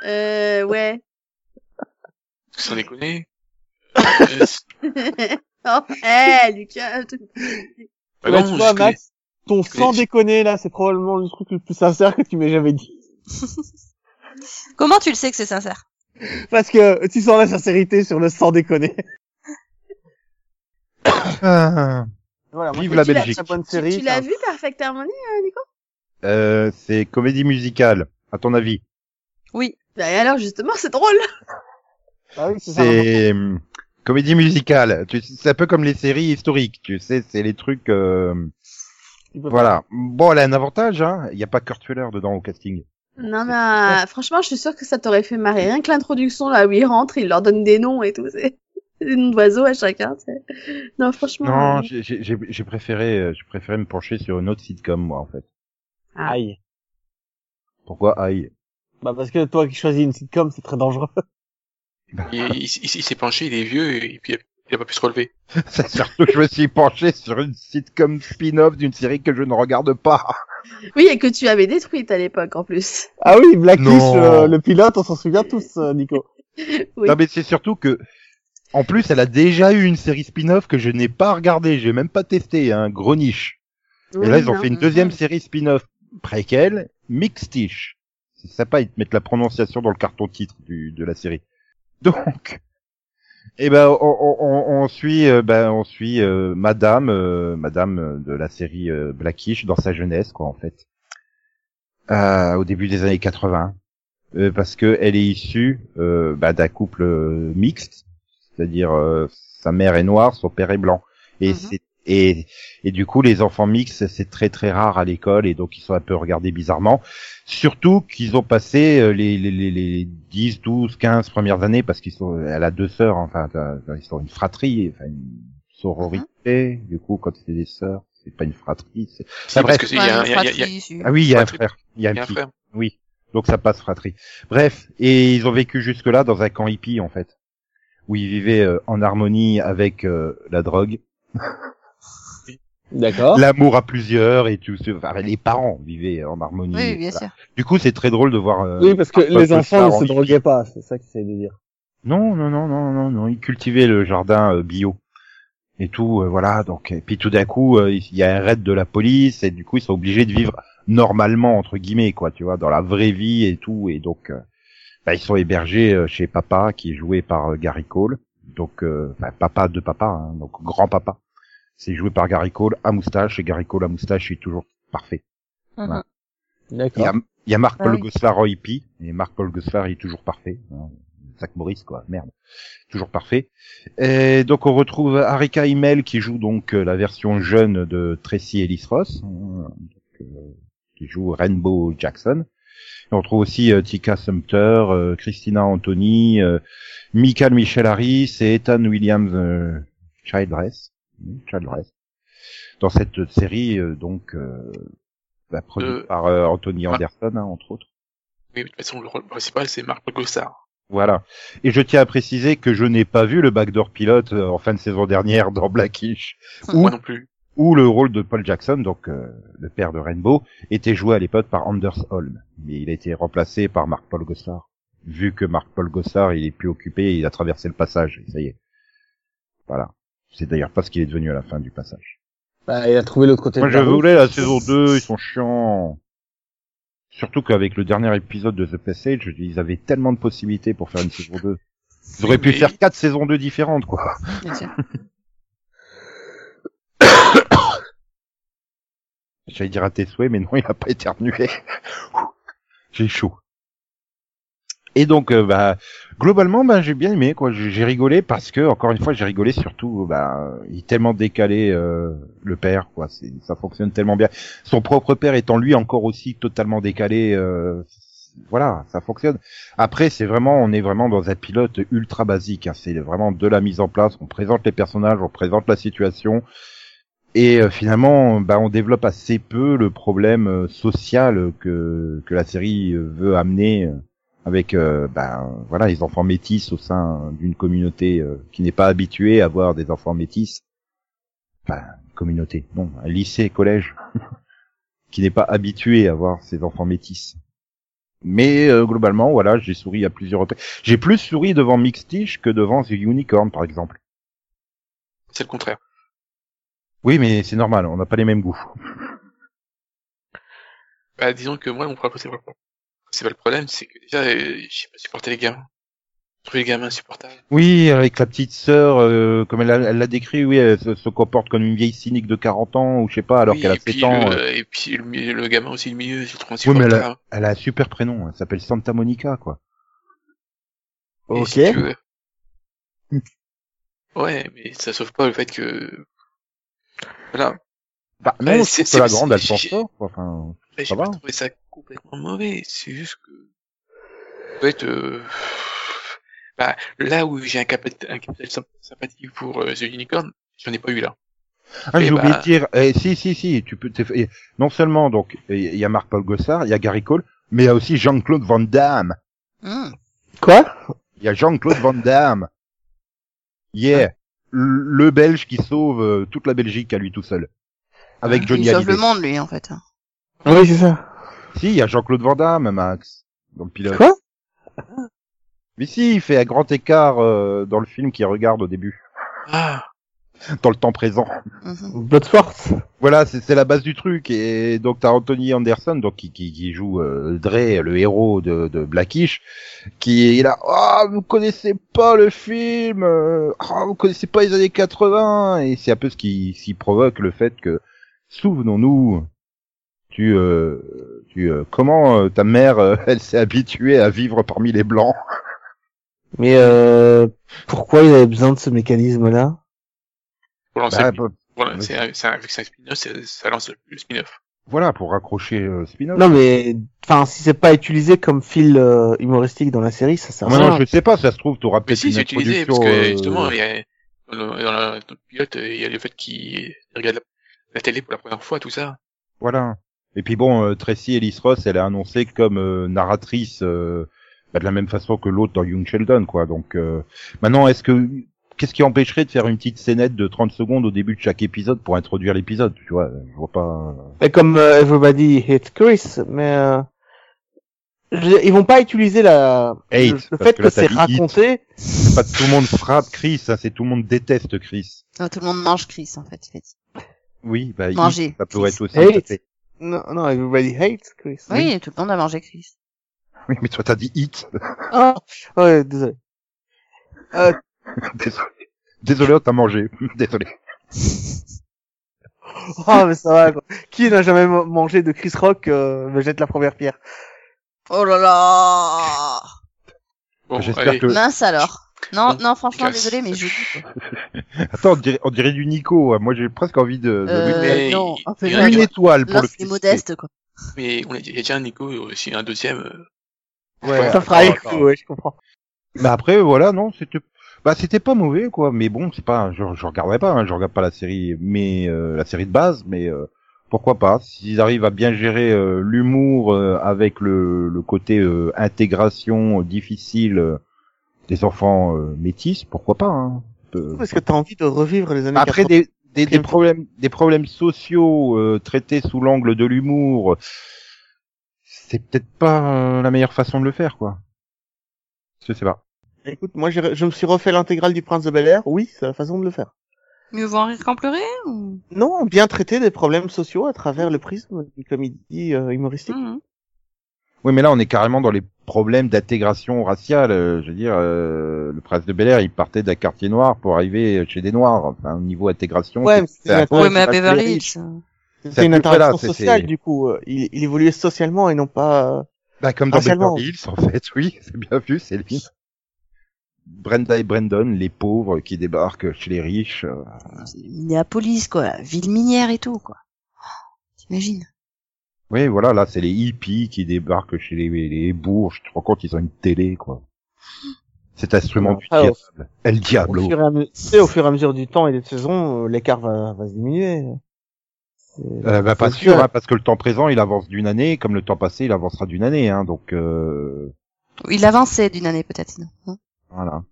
Euh, ouais. Sans déconner. Euh, c'est- oh, eh, Lucas. tu- bah non, Max, ton sans déconner là, c'est probablement le truc le plus sincère que tu m'aies jamais dit. Comment tu le sais que c'est sincère? Parce que tu sens la sincérité sur le sans déconner. Ah. Voilà, moi, Vive la Belgique. c'est une bonne Tu, série. tu l'as vu Perfect Harmony, euh, Nico? Euh, c'est comédie musicale, à ton avis? Oui. Bah, et alors justement, c'est drôle. Ah oui, c'est hum, comédie musicale. Tu- C'est un peu comme les séries historiques, tu sais, c'est les trucs. euh, Voilà. Bon, elle a un avantage, hein. Il n'y a pas Kurt Fuller dedans au casting. Non mais euh, franchement, je suis sûre que ça t'aurait fait marrer. Rien que l'introduction là où il rentre, il leur donne des noms et tout. C'est des noms d'oiseaux à chacun. c'est- Non franchement. Non, euh, j'ai- j'ai j'ai- j'ai préféré, euh, j'ai préféré me pencher sur une autre sitcom, moi, en fait. Ah. Aïe. Pourquoi aïe? Bah parce que toi qui choisis une sitcom, c'est très dangereux. Il, il- il- il s'est penché, il est vieux, et puis il a pas pu se relever. C'est surtout que je me suis penché sur une sitcom spin-off d'une série que je ne regarde pas. Oui, et que tu avais détruite à l'époque en plus. Ah oui, Blackish, Non. euh, le pilote, on s'en souvient tous, euh, Nico. Oui. Non mais c'est surtout que, en plus, elle a déjà eu une série spin-off que je n'ai pas regardée, j'ai même pas testé, un gros niche. Et là, ils ont non. fait une deuxième série spin-off préquelle, Mixtish. C'est sympa, ils te mettent la prononciation dans le carton titre du, de la série. Donc, eh ben, on, on, on- suit, euh, ben, on suit euh, Madame, euh, Madame euh, de la série euh, Blackish dans sa jeunesse, quoi, en fait, Euh, au début des années 80, euh, parce que elle est issue euh, bah, d'un couple mixte, c'est-à-dire euh, sa mère est noire, son père est blanc, et Mhm. c'est et et du coup, les enfants mixtes, c'est très très rare à l'école et donc ils sont un peu regardés bizarrement. Surtout qu'ils ont passé euh, les, les, les, les 10, 12, 15 premières années parce qu'ils sont, elle a deux sœurs, enfin, ils sont une fratrie, enfin une sororité. Du coup, quand c'est des sœurs, c'est pas une fratrie. c'est- C'est bref. parce que il y a, un- il y a- il y a- il y a- fratrie, si. Ah oui, il y a un frère. Il y a un il y a un petit. frère. Oui. Donc ça passe fratrie. Bref, et ils ont vécu jusque là dans un camp hippie en fait, où ils vivaient euh, en harmonie avec euh, la drogue, D'accord. l'amour à plusieurs et tout. Enfin, les parents vivaient en harmonie. Oui, bien Voilà. sûr. Du coup, c'est très drôle de voir. euh, Oui, parce que les enfants ne se droguaient pas, c'est ça que c'est de dire. Non, non, non, non, non, non. Ils cultivaient le jardin euh, bio et tout. euh, voilà. Donc, et puis tout d'un coup, euh, il y a un raid de la police et du coup, ils sont obligés de vivre normalement entre guillemets, quoi. Tu vois, dans la vraie vie et tout. Et donc, euh, bah, ils sont hébergés euh, chez papa, qui est joué par euh, Gary Cole. Donc, euh, enfin, papa de papa, hein, donc grand papa. C'est joué par Gary Cole à moustache et Gary Cole à moustache, est toujours parfait. Mhm. Il y a, D'accord. il y a Marc Ah oui. Et Marc Paul Goslar il est toujours parfait. hein. Zach Morris quoi, merde. Toujours parfait. Et donc on retrouve Arika Imel qui joue donc euh, la version jeune de Tracy Ellis Ross, hein, donc, euh, qui joue Rainbow Jackson. Et on retrouve aussi euh, Tika Sumter, Christina Anthony, Michael Michel Harris et Ethan Williams Childress. Childress. Dans cette série euh, donc euh, bah, produite Euh, par Anthony. Anderson hein, entre autres. Oui, de toute façon, le rôle principal, c'est Marc Gossard. Voilà. Et je tiens à préciser que je n'ai pas vu le backdoor pilote en fin de saison dernière dans Blackish, Ou- Moi non plus. où le rôle de Paul Jackson, donc euh, le père de Rainbow, était joué à l'époque par Anders Holm. Mais il a été remplacé par Marc Paul Gossard. Vu que Marc Paul Gossard, il est plus occupé, il a traversé le passage, ça y est. Voilà. C'est d'ailleurs pas ce qu'il est devenu à la fin du passage. Bah, il a trouvé l'autre côté Moi, de je route. voulais la saison 2, ils sont chiants. Surtout qu'avec le dernier épisode de The Passage, ils avaient tellement de possibilités pour faire une saison 2. Ils auraient pu Mais- faire quatre saisons 2 différentes, quoi. J'allais dire à tes souhaits, mais non, il a pas éternué. J'ai chaud. Et donc, euh, bah, globalement, bah, j'ai bien aimé, quoi. J'ai rigolé parce que, encore une fois, j'ai rigolé surtout, bah, il est tellement décalé, euh, le père, quoi. Ça fonctionne tellement bien. Son propre père étant lui encore aussi totalement décalé, euh, voilà, ça fonctionne. Après, c'est vraiment, on est vraiment dans un pilote ultra basique. hein. C'est vraiment de la mise en place. On présente les personnages, on présente la situation. Et euh, finalement, bah, on développe assez peu le problème euh, social que, que la série veut amener avec euh, bah, voilà les enfants métis au sein d'une communauté euh, qui n'est pas habituée à voir des enfants métis. Enfin, communauté, non, un lycée, collège, qui n'est pas habitué à voir ces enfants métis. Mais euh, globalement, voilà, j'ai souri à plusieurs reprises. J'ai plus souri devant Mixtish que devant The Unicorn, par exemple. C'est le contraire. Oui, mais c'est normal, on n'a pas les mêmes goûts. Bah, disons que moi, mon problème, c'est pas c'est pas le problème, c'est que déjà, euh, j'ai pas supporté les gamins. Trouvé les gamins insupportables. Oui, avec la petite sœur, euh, comme elle l'a elle l'a décrit, oui, elle se, se comporte comme une vieille cynique de 40 ans, ou je sais pas, alors Oui, qu'elle a et 7 puis, ans. le, euh, et puis le, le gamin aussi, le milieu, je le trouve Oui, mais elle insupportable. a, elle a un super prénom, elle s'appelle Santa Monica, quoi. Et Ok. si Ouais, mais ça sauve pas le fait que... Voilà. Bah, Ouais, non, c'est- la c'est- grande, elle c'est- s'en sort, quoi. Enfin, Mais Ça pas va. trouvé ça complètement mauvais, c'est juste que... En fait, euh... bah, là où j'ai un capital, un capital symp- sympathie pour euh, The Unicorn, j'en ai pas eu là. Ah, j'ai oublié bah. de dire, eh, si, si, si, tu peux, non seulement, donc, il y a Marc-Paul Gossard, il y a Gary Cole, mais il y a aussi Jean-Claude Van Damme. Hmm. Quoi? Il y a Jean-Claude Van Damme. Yeah. Le le Belge qui sauve euh, toute la Belgique à lui tout seul. Avec Johnny Il sauve Hallyday. le monde, lui, en fait. Oui, c'est ça. Si, il y a Jean-Claude Van Damme, Max, dans le pilote. Quoi? Mais si, il fait un grand écart euh, dans le film qu'il regarde au début, Ah, dans le temps présent. Mhm. Bloodsport. Voilà, c'est c'est la base du truc. Et donc t'as Anthony Anderson, donc qui, qui, qui joue euh, Dre, le héros de, de Blackish, qui est là. Ah, vous connaissez pas le film euh, Ah, vous connaissez pas les années 80 Et c'est un peu ce qui, ce qui provoque le fait que, souvenons-nous, tu, euh, tu, euh, comment euh, ta mère, euh, elle s'est habituée à vivre parmi les blancs? Mais euh, pourquoi il avait besoin de ce mécanisme-là? Pour lancer, Bah, bah, voilà, c'est un- avec un spin-off, ça lance le spin-off. voilà, pour raccrocher euh, spin-off. Non, mais enfin, si c'est pas utilisé comme fil euh, humoristique dans la série, ça sert à rien. je sais pas, ça se trouve, t'auras Mais peut-être si, une c'est utilisé, parce introduction, que justement, il y a, dans le, dans la- dans le pilote, il y a le fait qu'il regarde la, télé pour la première fois, tout ça. Voilà. Et puis bon, euh, Tracy Ellis Ross, elle est annoncée comme euh, narratrice euh, bah, de la même façon que l'autre dans Young Sheldon, quoi. Donc euh, maintenant, est-ce que qu'est-ce qui empêcherait de faire une petite scénette de 30 secondes au début de chaque épisode pour introduire l'épisode Tu vois, je vois pas. Mais comme euh, Everybody Hate Chris, mais euh, je- ils vont pas utiliser la Hate, le, fait que c'est hit. raconté. C'est pas tout le monde frappe Chris, hein, c'est tout le monde déteste Chris. Ah, tout le monde mange Chris, en fait. Oui, bah Manger, ça pourrait être aussi. Hate. tout à fait. Non, non, Everybody Hate Chris. Oui, tout le monde a mangé Chris. Oui, mais toi t'as dit hit. Ah, ouais, désolé. Euh, Désolé. Désolé, on t'a mangé. Désolé. oh, mais ça va. Quoi. Qui n'a jamais ma- mangé de Chris Rock euh, me jette la première pierre? Oh là là Bon, J'espère que- Mince alors. Non, non, franchement, casse. désolé, mais je dis quoi. Attends, on dirait, on dirait du Nico. Moi, j'ai presque envie de, de Euh, mais non, en a une étoile pour le c'est modeste, quoi. Mais on a, il y a déjà un Nico, aussi un deuxième. euh, Ouais. ça fera écho, ouais, je comprends. Mais après, voilà, non, c'était, bah, c'était pas mauvais, quoi. Mais bon, c'est pas, je, je regarderai pas, hein, je regarde pas la série, mais euh, la série de base, mais euh, pourquoi pas S'ils arrivent à bien gérer euh, l'humour euh, avec le, le côté euh, intégration euh, difficile euh, des enfants euh, métis, pourquoi pas hein. Euh, Parce que t'as envie de revivre les années Après 80. des, des, des problèmes, des problèmes sociaux euh, traités sous l'angle de l'humour, c'est peut-être pas euh, la meilleure façon de le faire, quoi. Je sais pas. Écoute, moi, j'ai- je me suis refait l'intégrale du Prince de Bel Air. Oui, c'est la façon de le faire. Mieux vaut en rire qu'en pleurer ou... Non, bien traiter des problèmes sociaux à travers le prisme d'une comédie euh, humoristique. Mhm. Oui, mais là, on est carrément dans les problèmes d'intégration raciale. euh, je veux dire, euh, le prince de Bel Air, il partait d'un quartier noir pour arriver chez des noirs. Enfin, au niveau intégration, Ouais, c'est- mais un à Beverly Hills. C'est une là, interaction c'est- sociale, c'est- du coup. euh, Il, il évoluait socialement et non pas... euh, bah, comme dans. Beverly Hills, en fait, oui, c'est bien vu, c'est lui. Brenda et Brandon, les pauvres qui débarquent chez les riches. Minneapolis, quoi. Ville minière et tout, quoi. T'imagines? Oui, voilà, là, c'est les hippies qui débarquent chez les, les bourges. Tu te rends compte, ils ont une télé, quoi. Cet instrument du Ah, au- diable. El Au Diablo. fur, et à me- tu sais, au fur et à mesure du temps et des saisons, euh, l'écart va, va se diminuer. C'est- Euh, bah, pas c'est sûr, sûr. hein, parce que le temps présent, il avance d'une année, comme le temps passé, il avancera d'une année, hein, donc, euh, Il avançait d'une année, peut-être, sinon. hein. voilà.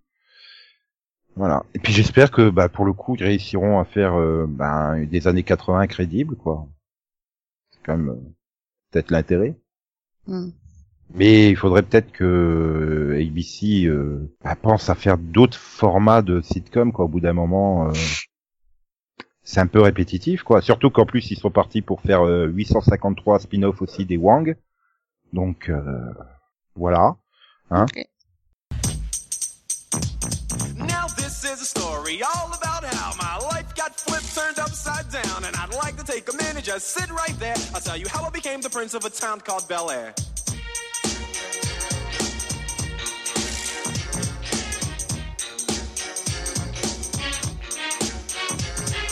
Voilà. Et puis j'espère que, bah, pour le coup, ils réussiront à faire, euh, ben, des années 80 crédibles, quoi. C'est quand même, euh, peut-être l'intérêt. Mhm. Mais il faudrait peut-être que euh, ABC euh, bah, pense à faire d'autres formats de sitcom quoi. Au bout d'un moment, euh, c'est un peu répétitif quoi. Surtout qu'en plus ils sont partis pour faire euh, 853 spin-off aussi des Wang. Donc euh, voilà. Hein Now this is a story all turned upside down, and I'd like to take a minute, just sit right there. I'll tell you how I became the prince of a town called Bel Air.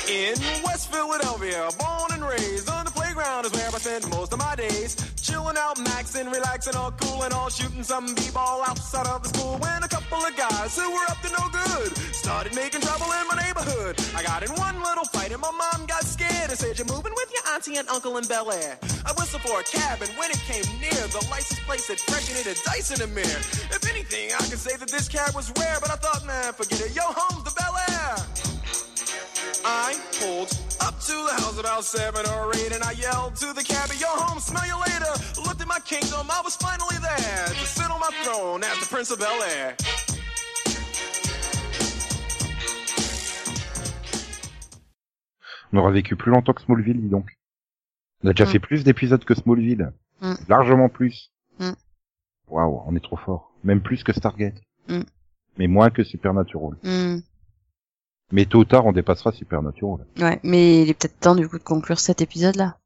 In West Philadelphia, born and raised on the playground is where I spend most of my days. Chilling out, maxing, relaxing, all cool and all shooting some b-ball outside of the school. When a couple of guys who were up to no good. Started making trouble in my neighborhood. I got in one little fight and my mom got scared and said, You're moving with your auntie and uncle in Bel Air. I whistled for a cab and when it came near, the license plate said fresh and it had dice in the mirror. If anything, I could say that this cab was rare, but I thought, man, forget it. Yo, home's the Bel Air. I pulled up to the house about seven or eight, and I yelled to the cabbie, "Yo, home, smell you later." Looked at my kingdom, I was finally there to sit on my throne as the Prince of Bel Air. On aura vécu plus longtemps que Smallville, dis donc. On a déjà Mm. fait plus d'épisodes que Smallville. Mm. Largement plus. Mm. Waouh, on est trop fort. Même plus que Stargate. Mm. Mais moins que Supernatural. Mais tôt ou tard, on dépassera Supernatural. Ouais, mais il est peut-être temps du coup de conclure cet épisode-là.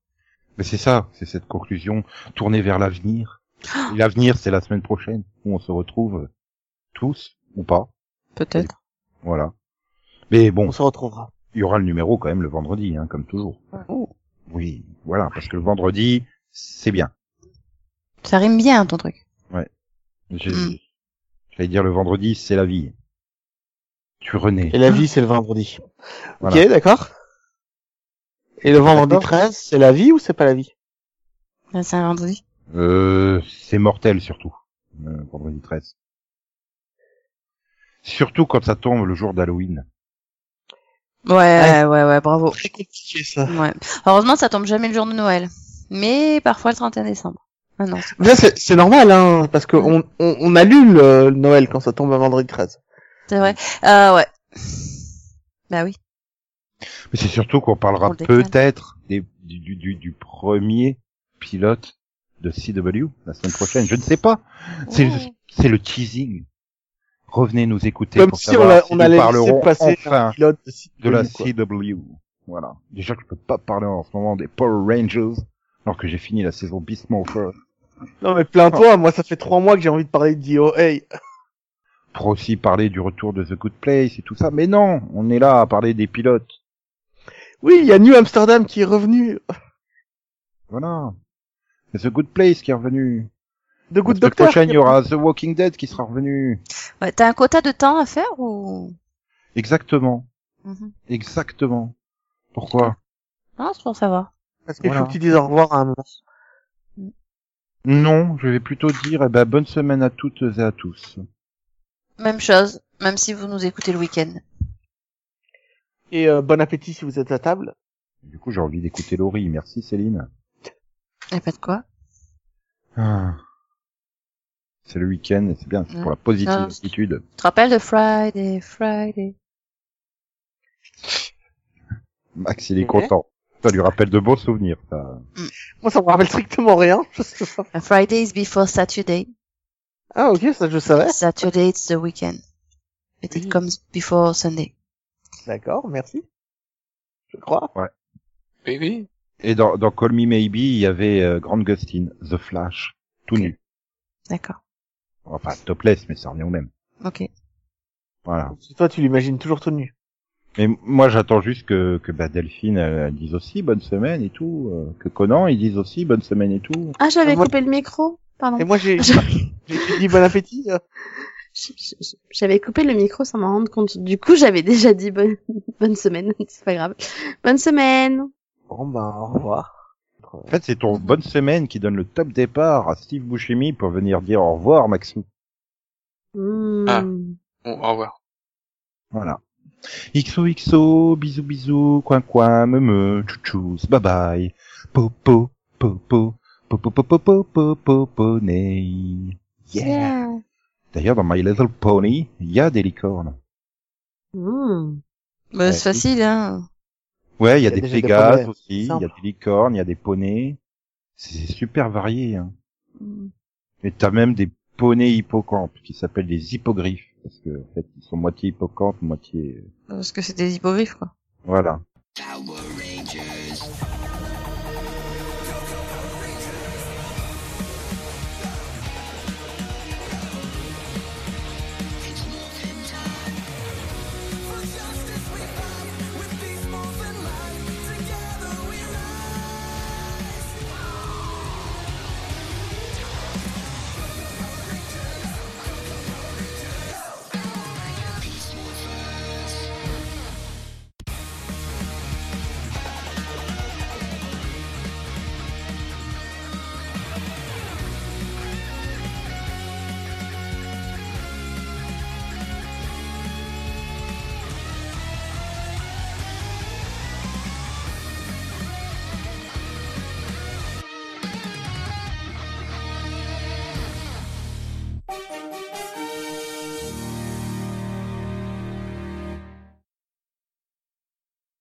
Mais c'est ça, c'est cette conclusion tournée vers l'avenir. L'avenir, c'est la semaine prochaine, où on se retrouve tous, ou pas. Peut-être. Voilà. Mais bon, On se retrouvera. il y aura le numéro quand même le vendredi, hein, comme toujours. Oh. Oui, voilà, parce que le vendredi, c'est bien. Ça rime bien ton truc. J'ai- Mm. J'allais dire le vendredi, c'est la vie. Tu renais. Et la vie, c'est le vendredi. Voilà. Ok, d'accord. Et le vendredi D'accord. 13, c'est la vie ou c'est pas la vie? Ah, C'est un vendredi. Euh, c'est mortel surtout, euh, vendredi 13. Surtout quand ça tombe le jour d'Halloween. Ouais, Ouais. ouais, ouais, bravo. Très compliqué ça. Ouais. Heureusement, ça tombe jamais le jour de Noël. Mais parfois le 31 décembre. Ah non. c'est- Mais c'est c'est normal, hein, parce que on, on, on annule euh, Noël quand ça tombe un vendredi 13. C'est vrai. Euh, ouais. Bah oui. Mais c'est surtout qu'on parlera On peut-être du, du, du, du premier pilote de CW la semaine prochaine. Je ne sais pas. C'est Oh. le teasing. Revenez nous écouter Comme pour si on, savoir a, si on nous allait parlerons passer enfin un pilote de, de la quoi. CW. Voilà. Déjà que je peux pas parler en ce moment des Power Rangers alors que j'ai fini la saison Beast Morpher. Non mais plains-toi, moi ça fait trois mois que j'ai envie de parler de DOA. Pour aussi parler du retour de The Good Place et tout ça. Mais non, on est là à parler des pilotes. Oui, il y a New Amsterdam qui est revenu. Voilà. C'est The Good Place qui est revenu. The Good Doctor. prochaine, il y aura The Walking Dead qui sera revenu. Ouais, T'as un quota de temps à faire ou? Exactement. Mhm. Exactement. Pourquoi? Non, c'est pour savoir. Parce qu'il Voilà. faut que tu dises au revoir à un moment. Non, je vais plutôt dire eh ben, bonne semaine à toutes et à tous. Même chose, même si vous nous écoutez le week-end. Et euh, bon appétit si vous êtes à table. Du coup, j'ai envie d'écouter Laurie. Merci Céline. Et pas de quoi. Ah. C'est le week-end et c'est bien, c'est Mm. pour la positive Non, attitude. Tu te rappelles de Friday, Friday Max, il est content. Ça lui rappelle de beaux souvenirs. Ça. Moi ça me rappelle strictement rien. Je sais pas. A Friday is before Saturday. Ah ok, ça je savais. Saturday it's the weekend. But it Oui. comes before Sunday. D'accord, merci. Je crois. Oui, oui. Et dans, dans Call Me Maybe, il y avait euh, Grant Gustin, The Flash, tout nu. D'accord. Enfin, topless, mais ça revient au même. Ok. Voilà. Toi tu l'imagines toujours tout nu. Mais moi, j'attends juste que, que bah, Delphine elle, elle dise aussi bonne semaine et tout, euh, que Conan il dise aussi bonne semaine et tout. Ah, j'avais Moi- coupé le micro. Pardon. Et moi j'ai dit bon appétit. euh. J'avais coupé le micro sans m'en rendre compte. Du coup, j'avais déjà dit bonne, bonne semaine. C'est pas grave. Bonne semaine. Bon ben au revoir. En fait, c'est ton bonne semaine qui donne le top départ à Steve Buscemi pour venir dire au revoir, Maxou. Hmm. Ah. Bon, au revoir. Voilà. XOXO, bisous bisous, coin coin, me me, chouchous, bye bye. Popo, popo, poney. Yeah. D'ailleurs, dans My Little Pony, il y a des licornes. Hmm. Bah, Ouais, c'est facile, hein. Ouais, il y a, des pégases aussi, il y a des licornes, il y a des poneys. C'est super varié. Hein. Hmm. Et t'as même des poneys hippocampes qui s'appellent des hippogriffes parce que en fait ils sont moitié hippocampes, moitié Parce que c'est des hippogriffes, quoi. voilà.